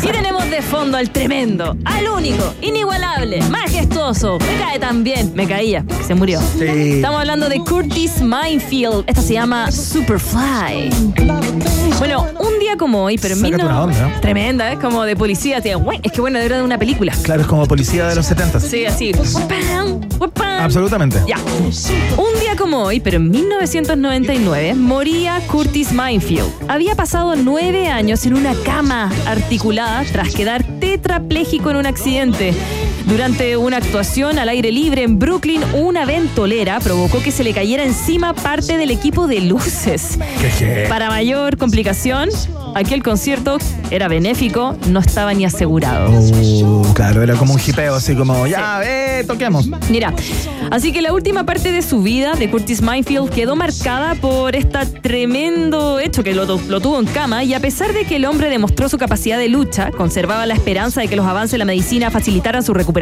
Y tenemos de fondo al tremendo, al único, inigualable, majestuoso. Me cae tan bien. Me caía, se murió. Sí. Estamos hablando de Curtis Minefield. Esta se llama Superfly. Bueno, un día como hoy, pero en Sácate no- una onda, ¿eh? Tremenda, es como de policía. Güey, Es que bueno, era de una película. Claro, es como policía de los 70. Sí, así. Pam, pam. Absolutamente. Ya. Un día como hoy, pero en 1999, moría Curtis Minefield. Había pasado nueve años en una cama articulada tras quedar tetrapléjico en un accidente. Durante una actuación al aire libre en Brooklyn, una ventolera provocó que se le cayera encima parte del equipo de luces. Para mayor complicación, aquel concierto era benéfico, no estaba ni asegurado. Uh, claro, era como un hipeo, así como, ya, ve, toquemos. Mira, así que la última parte de su vida de Curtis Minefield quedó marcada por este tremendo hecho que lo, lo tuvo en cama y a pesar de que el hombre demostró su capacidad de lucha, conservaba la esperanza de que los avances de la medicina facilitaran su recuperación,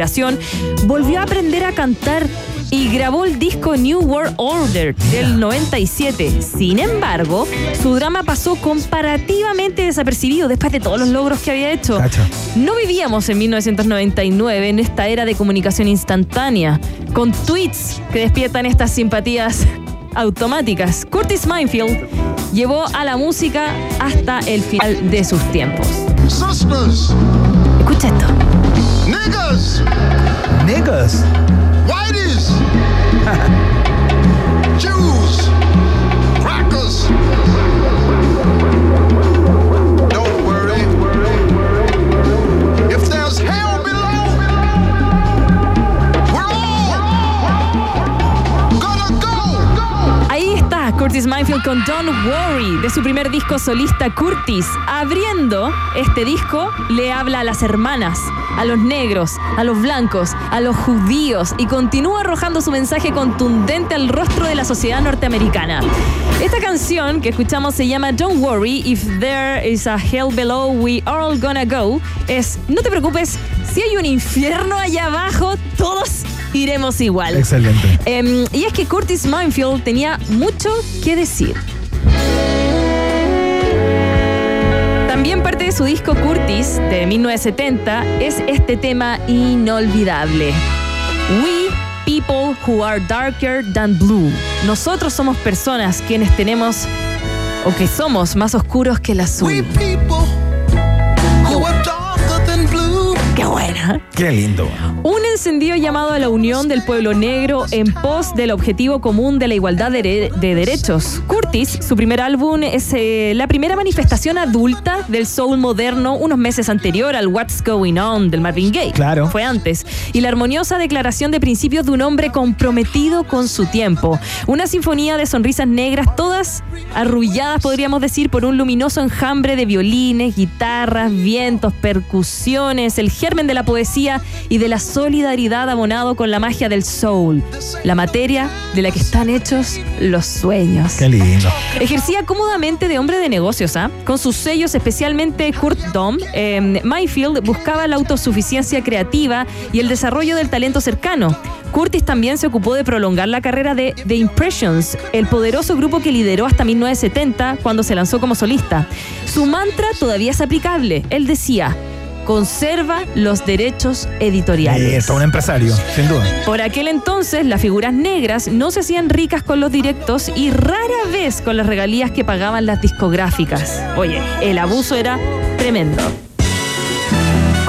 volvió a aprender a cantar y grabó el disco New World Order del 97. Sin embargo, su drama pasó comparativamente desapercibido después de todos los logros que había hecho. No vivíamos en 1999 en esta era de comunicación instantánea, con tweets que despiertan estas simpatías automáticas. Curtis Minefield llevó a la música hasta el final de sus tiempos. Escucha esto. Niggas, Niggas. Curtis Minefield con Don't Worry de su primer disco solista Curtis. Abriendo este disco le habla a las hermanas, a los negros, a los blancos, a los judíos y continúa arrojando su mensaje contundente al rostro de la sociedad norteamericana. Esta canción que escuchamos se llama Don't Worry If There Is a Hell Below We All Gonna Go es No te preocupes, si hay un infierno allá abajo, todos iremos igual. Excelente. Em, y es que Curtis Minefield tenía mucho que decir. También parte de su disco Curtis de 1970 es este tema inolvidable. We people who are darker than blue. Nosotros somos personas quienes tenemos o que somos más oscuros que el azul. Who Qué lindo. Un encendido llamado a la unión del pueblo negro en pos del objetivo común de la igualdad de, de derechos. Curtis, su primer álbum, es eh, la primera manifestación adulta del soul moderno unos meses anterior al What's Going On del Marvin Gaye. Claro. Fue antes. Y la armoniosa declaración de principios de un hombre comprometido con su tiempo. Una sinfonía de sonrisas negras, todas arrulladas, podríamos decir, por un luminoso enjambre de violines, guitarras, vientos, percusiones, el germen de la poesía y de la solidaridad abonado con la magia del soul, la materia de la que están hechos los sueños. Qué lindo. Ejercía cómodamente de hombre de negocios, ¿ah? Con sus sellos, especialmente Kurt Dom, eh, Mayfield buscaba la autosuficiencia creativa y el desarrollo del talento cercano. Curtis también se ocupó de prolongar la carrera de The Impressions, el poderoso grupo que lideró hasta 1970 cuando se lanzó como solista. Su mantra todavía es aplicable. Él decía, conserva los derechos editoriales. Esto, un empresario, sin duda. Por aquel entonces, las figuras negras no se hacían ricas con los directos y rara vez con las regalías que pagaban las discográficas. Oye, el abuso era tremendo.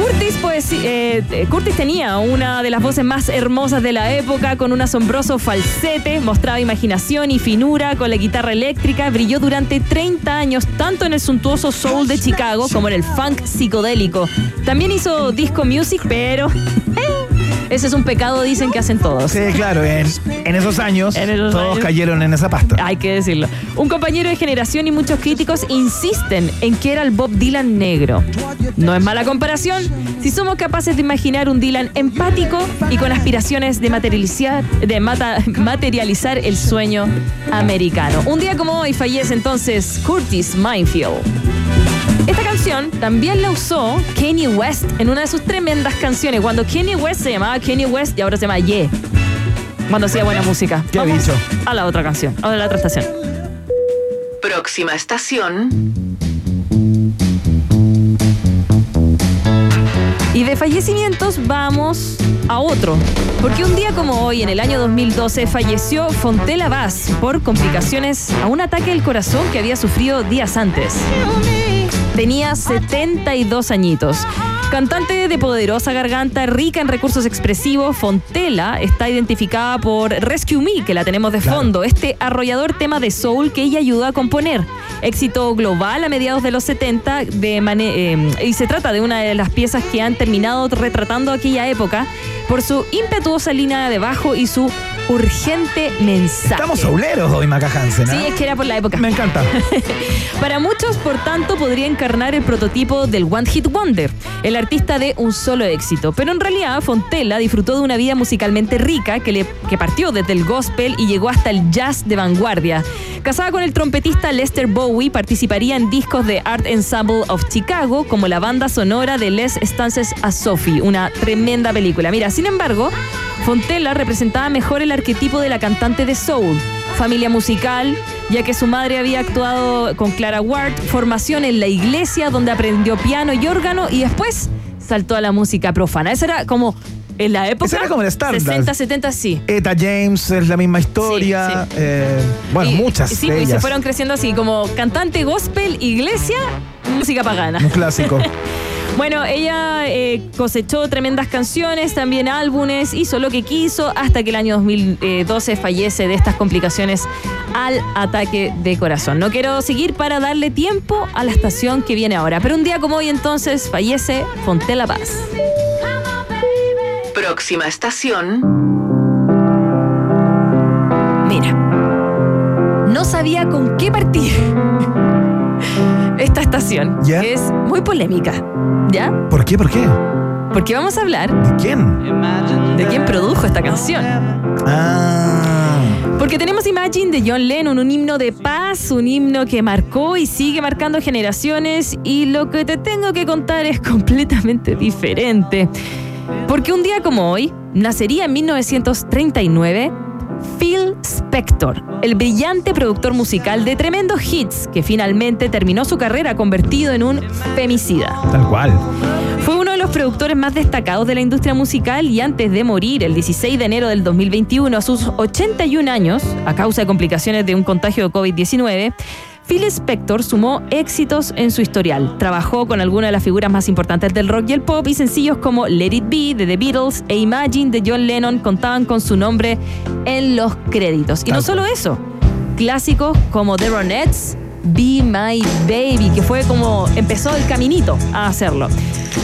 Curtis, pues, eh, eh, Curtis tenía una de las voces más hermosas de la época, con un asombroso falsete, mostraba imaginación y finura con la guitarra eléctrica, brilló durante 30 años tanto en el suntuoso soul de Chicago como en el funk psicodélico. También hizo disco music, pero [laughs] Ese es un pecado, dicen que hacen todos. Sí, claro, en, en esos años En esos todos años. cayeron en esa pasta. Hay que decirlo. Un compañero de generación y muchos críticos insisten en que era el Bob Dylan negro. No es mala comparación si somos capaces de imaginar un Dylan empático y con aspiraciones de materializar, de mata- materializar el sueño americano. Un día como hoy fallece entonces Curtis Mayfield. Esta canción también la usó Kanye West en una de sus tremendas canciones, cuando Kanye West se llamaba Kanye West y ahora se llama Ye. Cuando hacía buena música. Qué Vamos bicho. A la otra canción, a la otra estación. Próxima estación. Y de fallecimientos vamos a otro. Porque un día como hoy, en el año 2012, falleció Fontela Vaz por complicaciones a un ataque del corazón que había sufrido días antes. Tenía 72 añitos. Cantante de poderosa garganta, rica en recursos expresivos, Fontela está identificada por Rescue Me, que la tenemos de fondo, este arrollador tema de soul que ella ayudó a componer. Éxito global a mediados de los 70 de mane- eh, y se trata de una de las piezas que han terminado retratando aquella época por su impetuosa línea de bajo y su urgente mensaje. Estamos souleros hoy, Maca Hansen. Sí, ¿ah? es que era por la época. Me encanta. [laughs] Para muchos, por tanto, podría encarnar el prototipo del One Hit Wonder, el artista de un solo éxito. Pero en realidad, Fontella disfrutó de una vida musicalmente rica que, le, que partió desde el gospel y llegó hasta el jazz de vanguardia. Casada con el trompetista Lester Bowie, participaría en discos de Art Ensemble of Chicago, como la banda sonora de Les Stances a Sophie, una tremenda película. Mira, sin embargo, Fontella representaba mejor el arquetipo de la cantante de soul. Familia musical, ya que su madre había actuado con Clara Ward, formación en la iglesia donde aprendió piano y órgano y después saltó a la música profana. Esa era como en la época. Esa era como el estándar. 60, 70, sí. Eta James es la misma historia. Sí, eh, bueno, muchas. Sí, de y se fueron creciendo así, como cantante gospel, iglesia, música pagana. Un clásico. [laughs] Bueno, ella eh, cosechó tremendas canciones, también álbumes, hizo lo que quiso hasta que el año 2012 fallece de estas complicaciones al ataque de corazón. No quiero seguir para darle tiempo a la estación que viene ahora, pero un día como hoy entonces fallece Fontela Paz. Próxima estación. Mira, no sabía con qué partir esta estación, ¿Ya? que es muy polémica, ¿ya? ¿Por qué? ¿Por qué? Porque vamos a hablar ¿De quién? de quién produjo esta canción. Ah. Porque tenemos Imagine de John Lennon, un himno de paz, un himno que marcó y sigue marcando generaciones y lo que te tengo que contar es [laughs] completamente diferente. Porque un día como hoy, nacería en 1939 Phil Spector, el brillante productor musical de tremendos hits que finalmente terminó su carrera convertido en un femicida. Tal cual. Fue uno de los productores más destacados de la industria musical y antes de morir el 16 de enero del 2021 a sus 81 años, a causa de complicaciones de un contagio de COVID-19, Phil Spector sumó éxitos en su historial. Trabajó con algunas de las figuras más importantes del rock y el pop y sencillos como Let It Be de The Beatles e Imagine de John Lennon contaban con su nombre en los créditos. Y no solo eso, clásicos como The Ronettes, Be My Baby, que fue como empezó el caminito a hacerlo.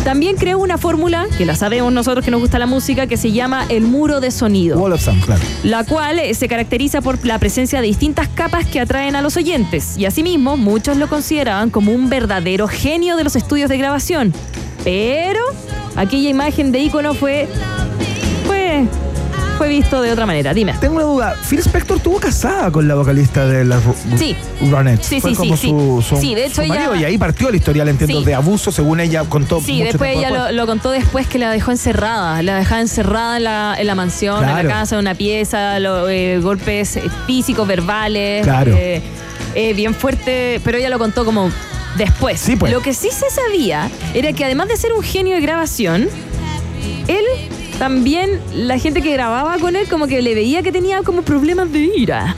También creó una fórmula, que la sabemos nosotros que nos gusta la música, que se llama el muro de sonido Wall of Sound, claro. la cual eh, se caracteriza por la presencia de distintas capas que atraen a los oyentes, y asimismo muchos lo consideraban como un verdadero genio de los estudios de grabación. Pero aquella imagen de ícono fue. fue. Fue visto de otra manera. Dime. Tengo una duda. Phil Spector estuvo casada con la vocalista de las Sí. Ronettes. Sí, Fue sí, como sí, su, su- sí. de hecho su marido, ella- y ahí partió la historial, entiendo, Sí. de abuso, según ella contó. Sí, mucho después ella lo, después. lo contó después que la dejó encerrada. La dejaba encerrada en la, en la mansión, en la casa, en una pieza, lo- eh, golpes físicos, verbales. Claro. eh, eh, bien fuerte, pero ella lo contó como después. Sí, pues. Lo que sí se sabía era que además de ser un genio de grabación, él también, la gente que grababa con él, como que le veía que tenía como problemas de ira.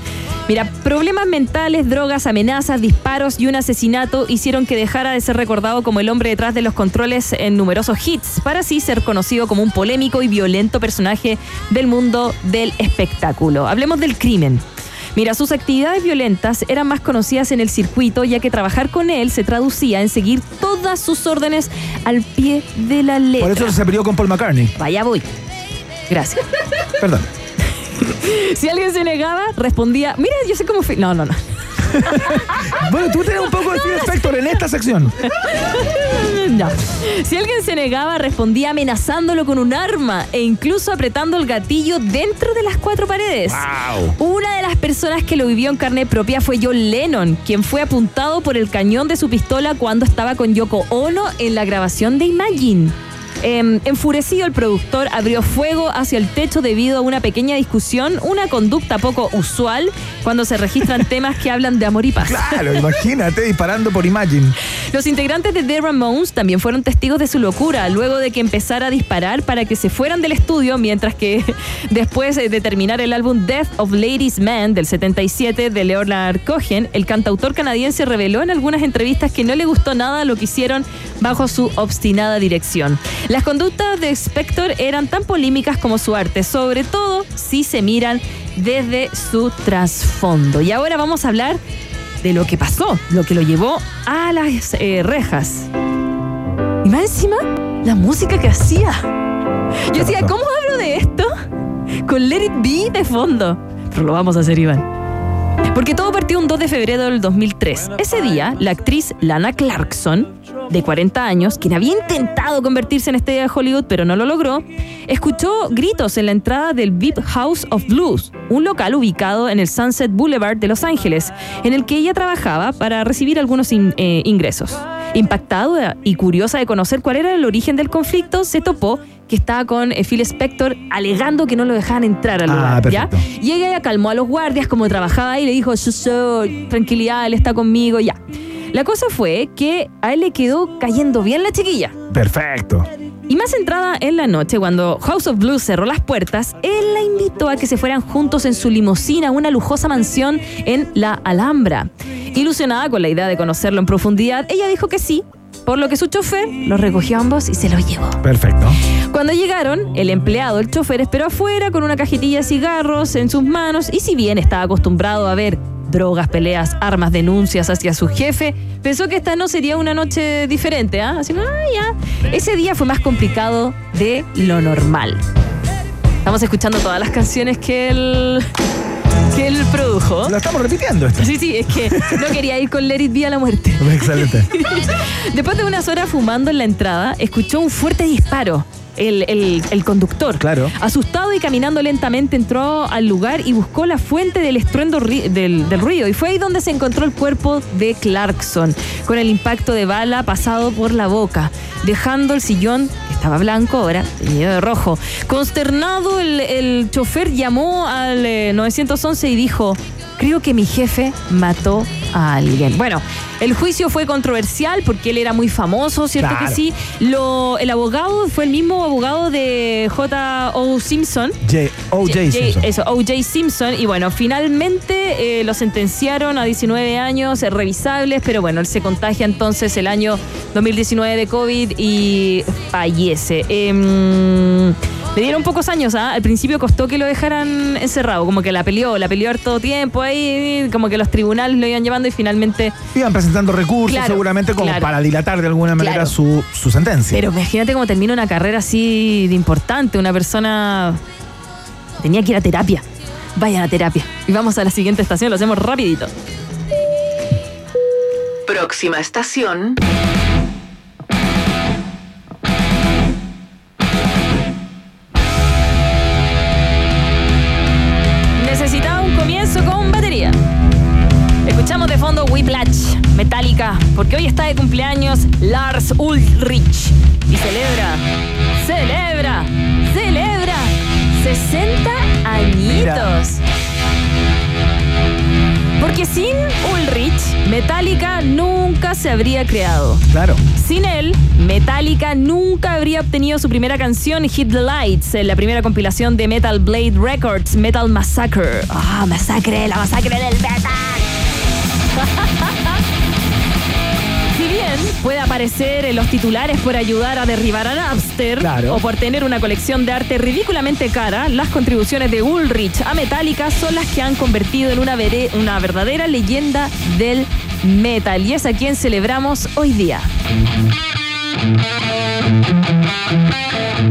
Mira, problemas mentales, drogas, amenazas, disparos y un asesinato hicieron que dejara de ser recordado como el hombre detrás de los controles en numerosos hits, para así ser conocido como un polémico y violento personaje del mundo del espectáculo. Hablemos del crimen. Mira, sus actividades violentas eran más conocidas en el circuito, ya que trabajar con él se traducía en seguir todas sus órdenes al pie de la letra. Por eso se peleó con Paul McCartney. Vaya voy. Gracias. Perdón. [laughs] Si alguien se negaba, respondía, mira, yo sé cómo fui. No, no, no. [laughs] Bueno, tú tienes un poco de Spector en esta sección. [laughs] No. Si alguien se negaba, respondía amenazándolo con un arma e incluso apretando el gatillo dentro de las cuatro paredes. Una de las personas que lo vivió en carne propia fue John Lennon, quien fue apuntado por el cañón de su pistola cuando estaba con Yoko Ono en la grabación de Imagine. Em, enfurecido, el productor abrió fuego hacia el techo debido a una pequeña discusión, una conducta poco usual cuando se registran [laughs] temas que hablan de amor y paz. Claro, imagínate disparando por Imagine. Los integrantes de The Ramones también fueron testigos de su locura luego de que empezara a disparar para que se fueran del estudio, mientras que [laughs] después de terminar el álbum Death of Ladies Man del 77 de Leonard Cohen, el cantautor canadiense reveló en algunas entrevistas que no le gustó nada lo que hicieron bajo su obstinada dirección. Las conductas de Spector eran tan polémicas como su arte, sobre todo si se miran desde su trasfondo. Y ahora vamos a hablar de lo que pasó, lo que lo llevó a las eh, rejas. Y más encima, la música que hacía. Yo decía, [laughs] ¿cómo hablo de esto? Con Let It Be de fondo. Pero lo vamos a hacer, Iván. Porque todo partió un 2 de febrero del 2003. Ese día, la actriz Lana Clarkson, de 40 años, quien había intentado convertirse en estrella de Hollywood pero no lo logró, escuchó gritos en la entrada del VIP House of Blues, un local ubicado en el Sunset Boulevard de Los Ángeles, en el que ella trabajaba para recibir algunos in- eh, ingresos. Impactada y curiosa de conocer cuál era el origen del conflicto, se topó que estaba con eh, Phil Spector alegando que no lo dejaban entrar al Ah, lugar, ¿ya? perfecto. Y ella calmó a los guardias como trabajaba ahí y le dijo, yo soy, tranquilidad, él está conmigo, ya. La cosa fue que a él le quedó cayendo bien la chiquilla. Perfecto. Y más entrada en la noche, cuando House of Blues cerró las puertas, él la invitó a que se fueran juntos en su limusina a una lujosa mansión en La Alhambra. Ilusionada con la idea de conocerlo en profundidad, ella dijo que sí, por lo que su chofer los recogió a ambos y se los llevó. Perfecto. Cuando llegaron, el empleado, el chofer, esperó afuera con una cajetilla de cigarros en sus manos y si bien estaba acostumbrado a ver drogas, peleas, armas, denuncias hacia su jefe, pensó que esta no sería una noche diferente, ¿ah? Así, ah, ya. Ese día fue más complicado de lo normal. Estamos escuchando todas las canciones que él, que él produjo. Lo estamos repitiendo esto. Sí, sí, es que no quería ir con Let It a la muerte. [laughs] Excelente. Después de unas horas fumando en la entrada, escuchó un fuerte disparo. El, el- el conductor. Claro. Asustado y caminando lentamente entró al lugar y buscó la fuente del estruendo del, del ruido. Y fue ahí donde se encontró el cuerpo de Clarkson, con el impacto de bala pasado por la boca, dejando el sillón, que estaba blanco ahora, teñido de rojo. Consternado, el, el chofer llamó al eh, 911 y dijo, creo que mi jefe mató a alguien. Bueno, el juicio fue controversial porque él era muy famoso, ¿cierto Claro. que sí? Lo, el abogado fue el mismo abogado de J.O. Simpson. O.J. J- Simpson. Eso, O.J. Simpson. Y bueno, finalmente eh, lo sentenciaron a 19 años eh, revisables, pero bueno, él se contagia entonces el año 2019 de COVID y fallece. Em, le dieron pocos años, ¿ah? Al principio costó que lo dejaran encerrado, como que la peleó, la peleó harto tiempo ahí, como que los tribunales lo iban llevando y finalmente Iban presentando recursos Claro, seguramente como claro. para dilatar de alguna manera Claro. su, su sentencia. Pero imagínate cómo termina una carrera así de importante, una persona tenía que ir a terapia. Vayan a terapia. Y vamos a la siguiente estación, lo hacemos rapidito. Próxima estación. Porque hoy está de cumpleaños Lars Ulrich y celebra, celebra, celebra 60 añitos. Porque sin Ulrich, Metallica nunca se habría creado. Claro. Sin él, Metallica nunca habría obtenido su primera canción Hit the Lights, en la primera compilación de Metal Blade Records, Metal Massacre. ¡Ah, masacre! ¡La masacre del metal! [laughs] Puede aparecer en los titulares por ayudar a derribar a Napster Claro. o por tener una colección de arte ridículamente cara, las contribuciones de Ulrich a Metallica son las que han convertido en una, vere- una verdadera leyenda del metal y es a quien celebramos hoy día.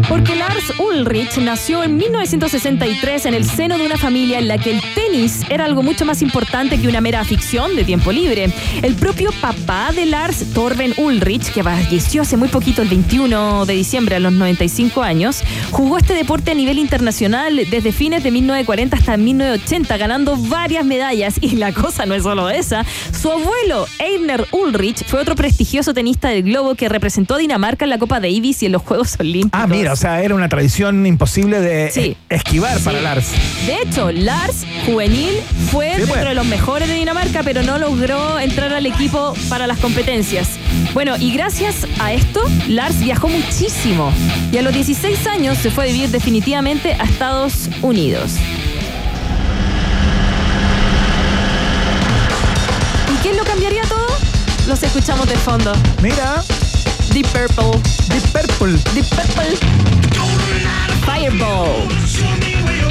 Porque Lars Ulrich nació en 1963 en el seno de una familia en la que el tenis era algo mucho más importante que una mera ficción de tiempo libre. El propio papá de Lars, Torben Ulrich, que falleció hace muy poquito, el 21 de diciembre a los 95 años, jugó este deporte a nivel internacional desde fines de 1940 hasta 1980, ganando varias medallas. Y la cosa no es solo esa. Su abuelo, Einar Ulrich, fue otro prestigioso tenista del globo que representó a Dinamarca en la Copa Davis y en los Juegos Olímpicos. Ah, mira, o sea, era una tradición imposible de Sí. esquivar para. Lars. De hecho, Lars, juvenil, fue Sí, dentro pues. de los mejores de Dinamarca, pero no logró entrar al equipo para las competencias. Bueno, y gracias a esto, Lars viajó muchísimo. Y a los 16 años se fue a vivir definitivamente a Estados Unidos. ¿Y quién lo cambiaría todo? Los escuchamos de fondo. Mira. Deep Purple. Deep Purple. Deep Purple. Fireball.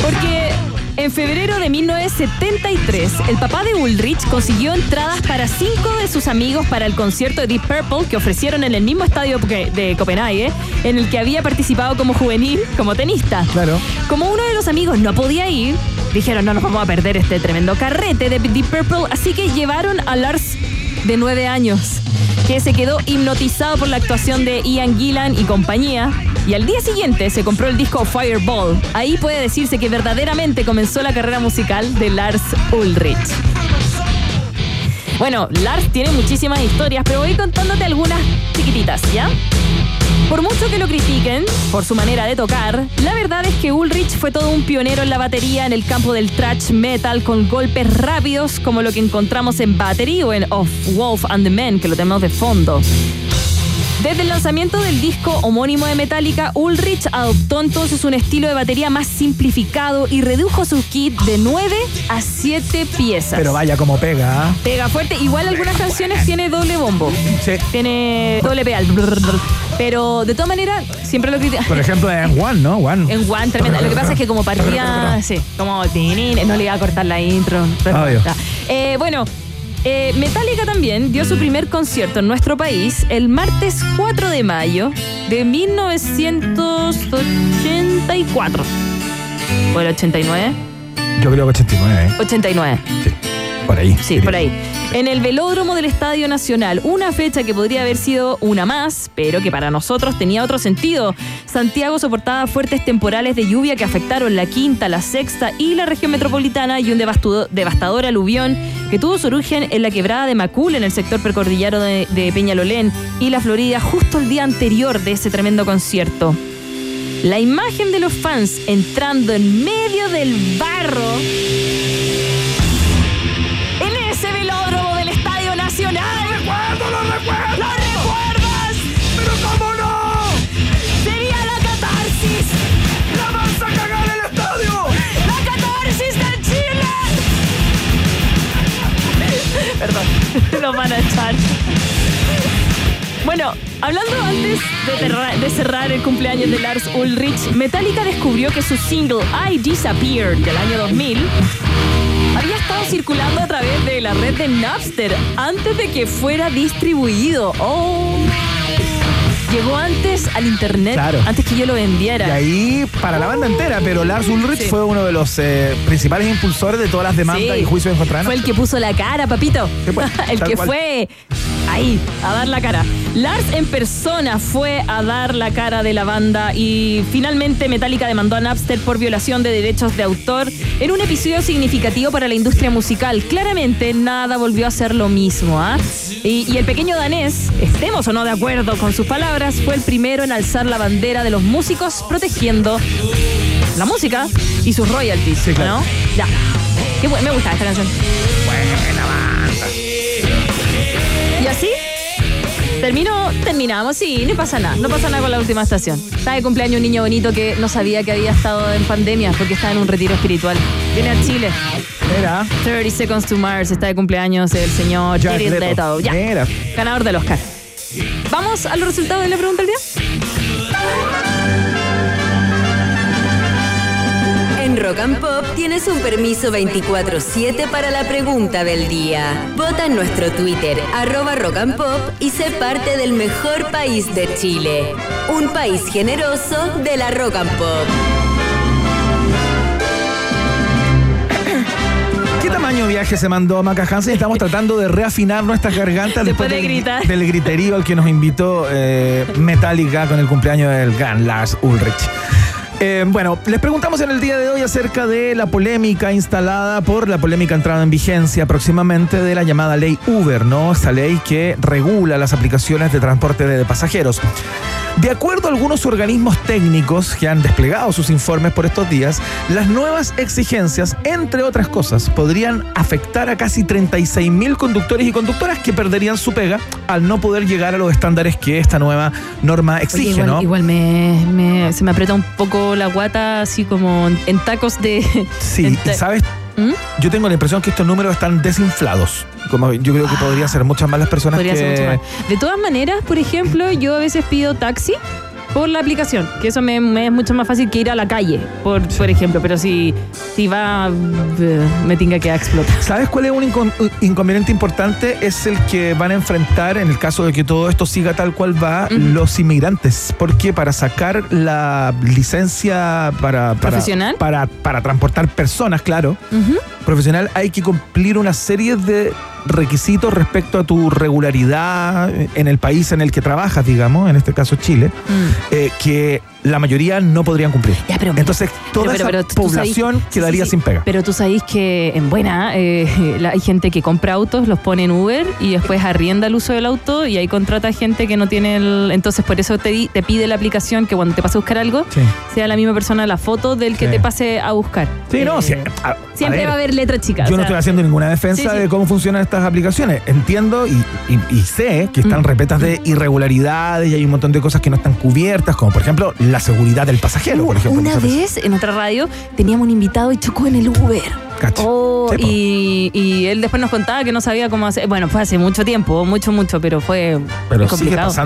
Porque en febrero de 1973, el papá de Ulrich consiguió entradas para cinco de sus amigos para el concierto de Deep Purple que ofrecieron en el mismo estadio de Copenhague, en el que había participado como juvenil, como tenista. Claro. Como uno de los amigos no podía ir, dijeron, no nos vamos a perder este tremendo carrete de Deep Purple, así que llevaron a Lars de nueve años, que se quedó hipnotizado por la actuación de Ian Gillan y compañía. Y al día siguiente se compró el disco Fireball. Ahí puede decirse que verdaderamente comenzó la carrera musical de Lars Ulrich. Bueno, Lars tiene muchísimas historias, pero voy contándote algunas chiquititas, ¿ya? Por mucho que lo critiquen por su manera de tocar, la verdad es que Ulrich fue todo un pionero en la batería en el campo del thrash metal con golpes rápidos como lo que encontramos en Battery o en Of Wolf and the Men, que lo tenemos de fondo. Desde el lanzamiento del disco homónimo de Metallica, Ulrich adoptó entonces un estilo de batería más simplificado y redujo su kit de 9 a 7 piezas. Pero vaya como pega, ¿ah? Pega fuerte. Igual algunas canciones tiene doble bombo. Sí. Tiene doble pedal. Pero de todas maneras, siempre lo critican. Por ejemplo, en One, ¿no? One. En One, tremenda. Lo que pasa es que como partía, sí, como no le iba a cortar la intro. Obvio. Eh, bueno, eh, Metallica también dio su primer concierto en nuestro país el martes 4 de mayo de 1984. ¿O el 89? Yo creo que 89, ¿eh? 89. Por ahí. Sí, por ahí. En el velódromo del Estadio Nacional, una fecha que podría haber sido una más, pero que para nosotros tenía otro sentido. Santiago soportaba fuertes temporales de lluvia que afectaron la quinta, la sexta y la región metropolitana y un devastador aluvión que tuvo su origen en la quebrada de Macul, en el sector precordillero de, de Peñalolén y la Florida, justo el día anterior de ese tremendo concierto. La imagen de los fans entrando en medio del barro lo! ¡Lo recuerdas! ¡Pero cómo no! ¡Sería la catarsis! ¡La vas a cagar el estadio! ¡La catarsis de Chile! Perdón, nos van a echar. Bueno, hablando antes de, de cerrar el cumpleaños de Lars Ulrich, Metallica descubrió que su single I Disappeared del año 2000 había estado circulando a través de la red de Napster antes de que fuera distribuido. Oh. Llegó antes al internet, Claro. antes que yo lo vendiera. Y ahí para la banda entera, pero Lars Ulrich Sí. fue uno de los eh, principales impulsores de todas las demandas Sí. y juicios en contra de Fue el que puso la cara, papito. pues, [laughs] el que cual. fue ahí a dar la cara. Lars en persona fue a dar la cara de la banda y finalmente Metallica demandó a Napster por violación de derechos de autor en un episodio significativo para la industria musical. Claramente nada volvió a ser lo mismo, ¿ah? Y, y el pequeño danés, estemos o no de acuerdo con sus palabras, fue el primero en alzar la bandera de los músicos protegiendo la música y sus royalties, ¿no? Ya. Qué bu- me gusta esta canción. Y terminó, terminamos, sí, no pasa nada, no pasa nada con la última estación. Está de cumpleaños un niño bonito que no sabía que había estado en pandemia porque estaba en un retiro espiritual. Viene a Chile. Mira. 30 Seconds to Mars, está de cumpleaños el señor Jared Leto. Leto. Ya. Mira. Ganador del Oscar. Vamos a los resultados de la pregunta del día. Rock and Pop tienes un permiso 24-7 para la pregunta del día. Vota en nuestro Twitter, arroba Rock and Pop, y sé parte del mejor país de Chile. Un país generoso de la Rock and Pop. ¿Qué tamaño viaje se mandó a Maca Hansen? Estamos tratando de reafinar nuestras gargantas después, del, griterío al que nos invitó eh, Metallica con el cumpleaños del gran Lars Ulrich. Eh, bueno, les preguntamos en el día de hoy acerca de la polémica instalada por la polémica entrada en vigencia próximamente de la llamada ley Uber, ¿no? Esta ley que regula las aplicaciones de transporte de pasajeros. De acuerdo a algunos organismos técnicos que han desplegado sus informes por estos días, las nuevas exigencias, entre otras cosas, podrían afectar a casi 36 mil conductores y conductoras que perderían su pega al no poder llegar a los estándares que esta nueva norma Oye, exige, igual ¿no? igual me, me- se me aprieta un poco la guata, así como en tacos de. Sí, en y ta- sabes, ¿Mm? yo tengo la impresión que estos números están desinflados. Como yo creo que podría ser muchas más las personas que... más. De todas maneras, por ejemplo, yo a veces pido taxi por la aplicación, que eso me, me es mucho más fácil que ir a la calle, por, por ejemplo, pero si, si va, eh, me tinga que explota. ¿Sabes cuál es un incon- inconveniente importante? Es el que van a enfrentar, en el caso de que todo esto siga tal cual va, los inmigrantes. Porque para sacar la licencia para, para, ¿Profesional? para, para transportar personas, claro, profesional, hay que cumplir una serie de requisitos respecto a tu regularidad en el país en el que trabajas, digamos, en este caso Chile, eh, que la mayoría no podrían cumplir. Ya, pero- Entonces, toda Pero- esa población quedaría sí, sí. sin pega. Pero tú sabéis que en buena eh, [laughs] la- hay gente que compra autos, los pone en Uber y después arrienda el uso del auto y ahí contrata gente que no tiene el... Entonces por eso te, te pide la aplicación que cuando te pase a buscar algo, Sí. sea la misma persona la foto del que te pase a buscar. Sí, no, Eh, a Siempre ver, va a haber letra chica. Yo o no estoy haciendo ninguna defensa de cómo funcionan estas aplicaciones. Entiendo y, y- y sé que están Mm. repetas de irregularidades y hay un montón de cosas que no están cubiertas, como por ejemplo la seguridad del pasajero, por ejemplo. Una vez en otra radio teníamos un invitado y chocó en el Uber. Oh, y, y él después nos contaba que no sabía cómo hacer. Bueno, fue hace mucho tiempo, mucho, mucho, pero fue Pero sigue complicado. pasando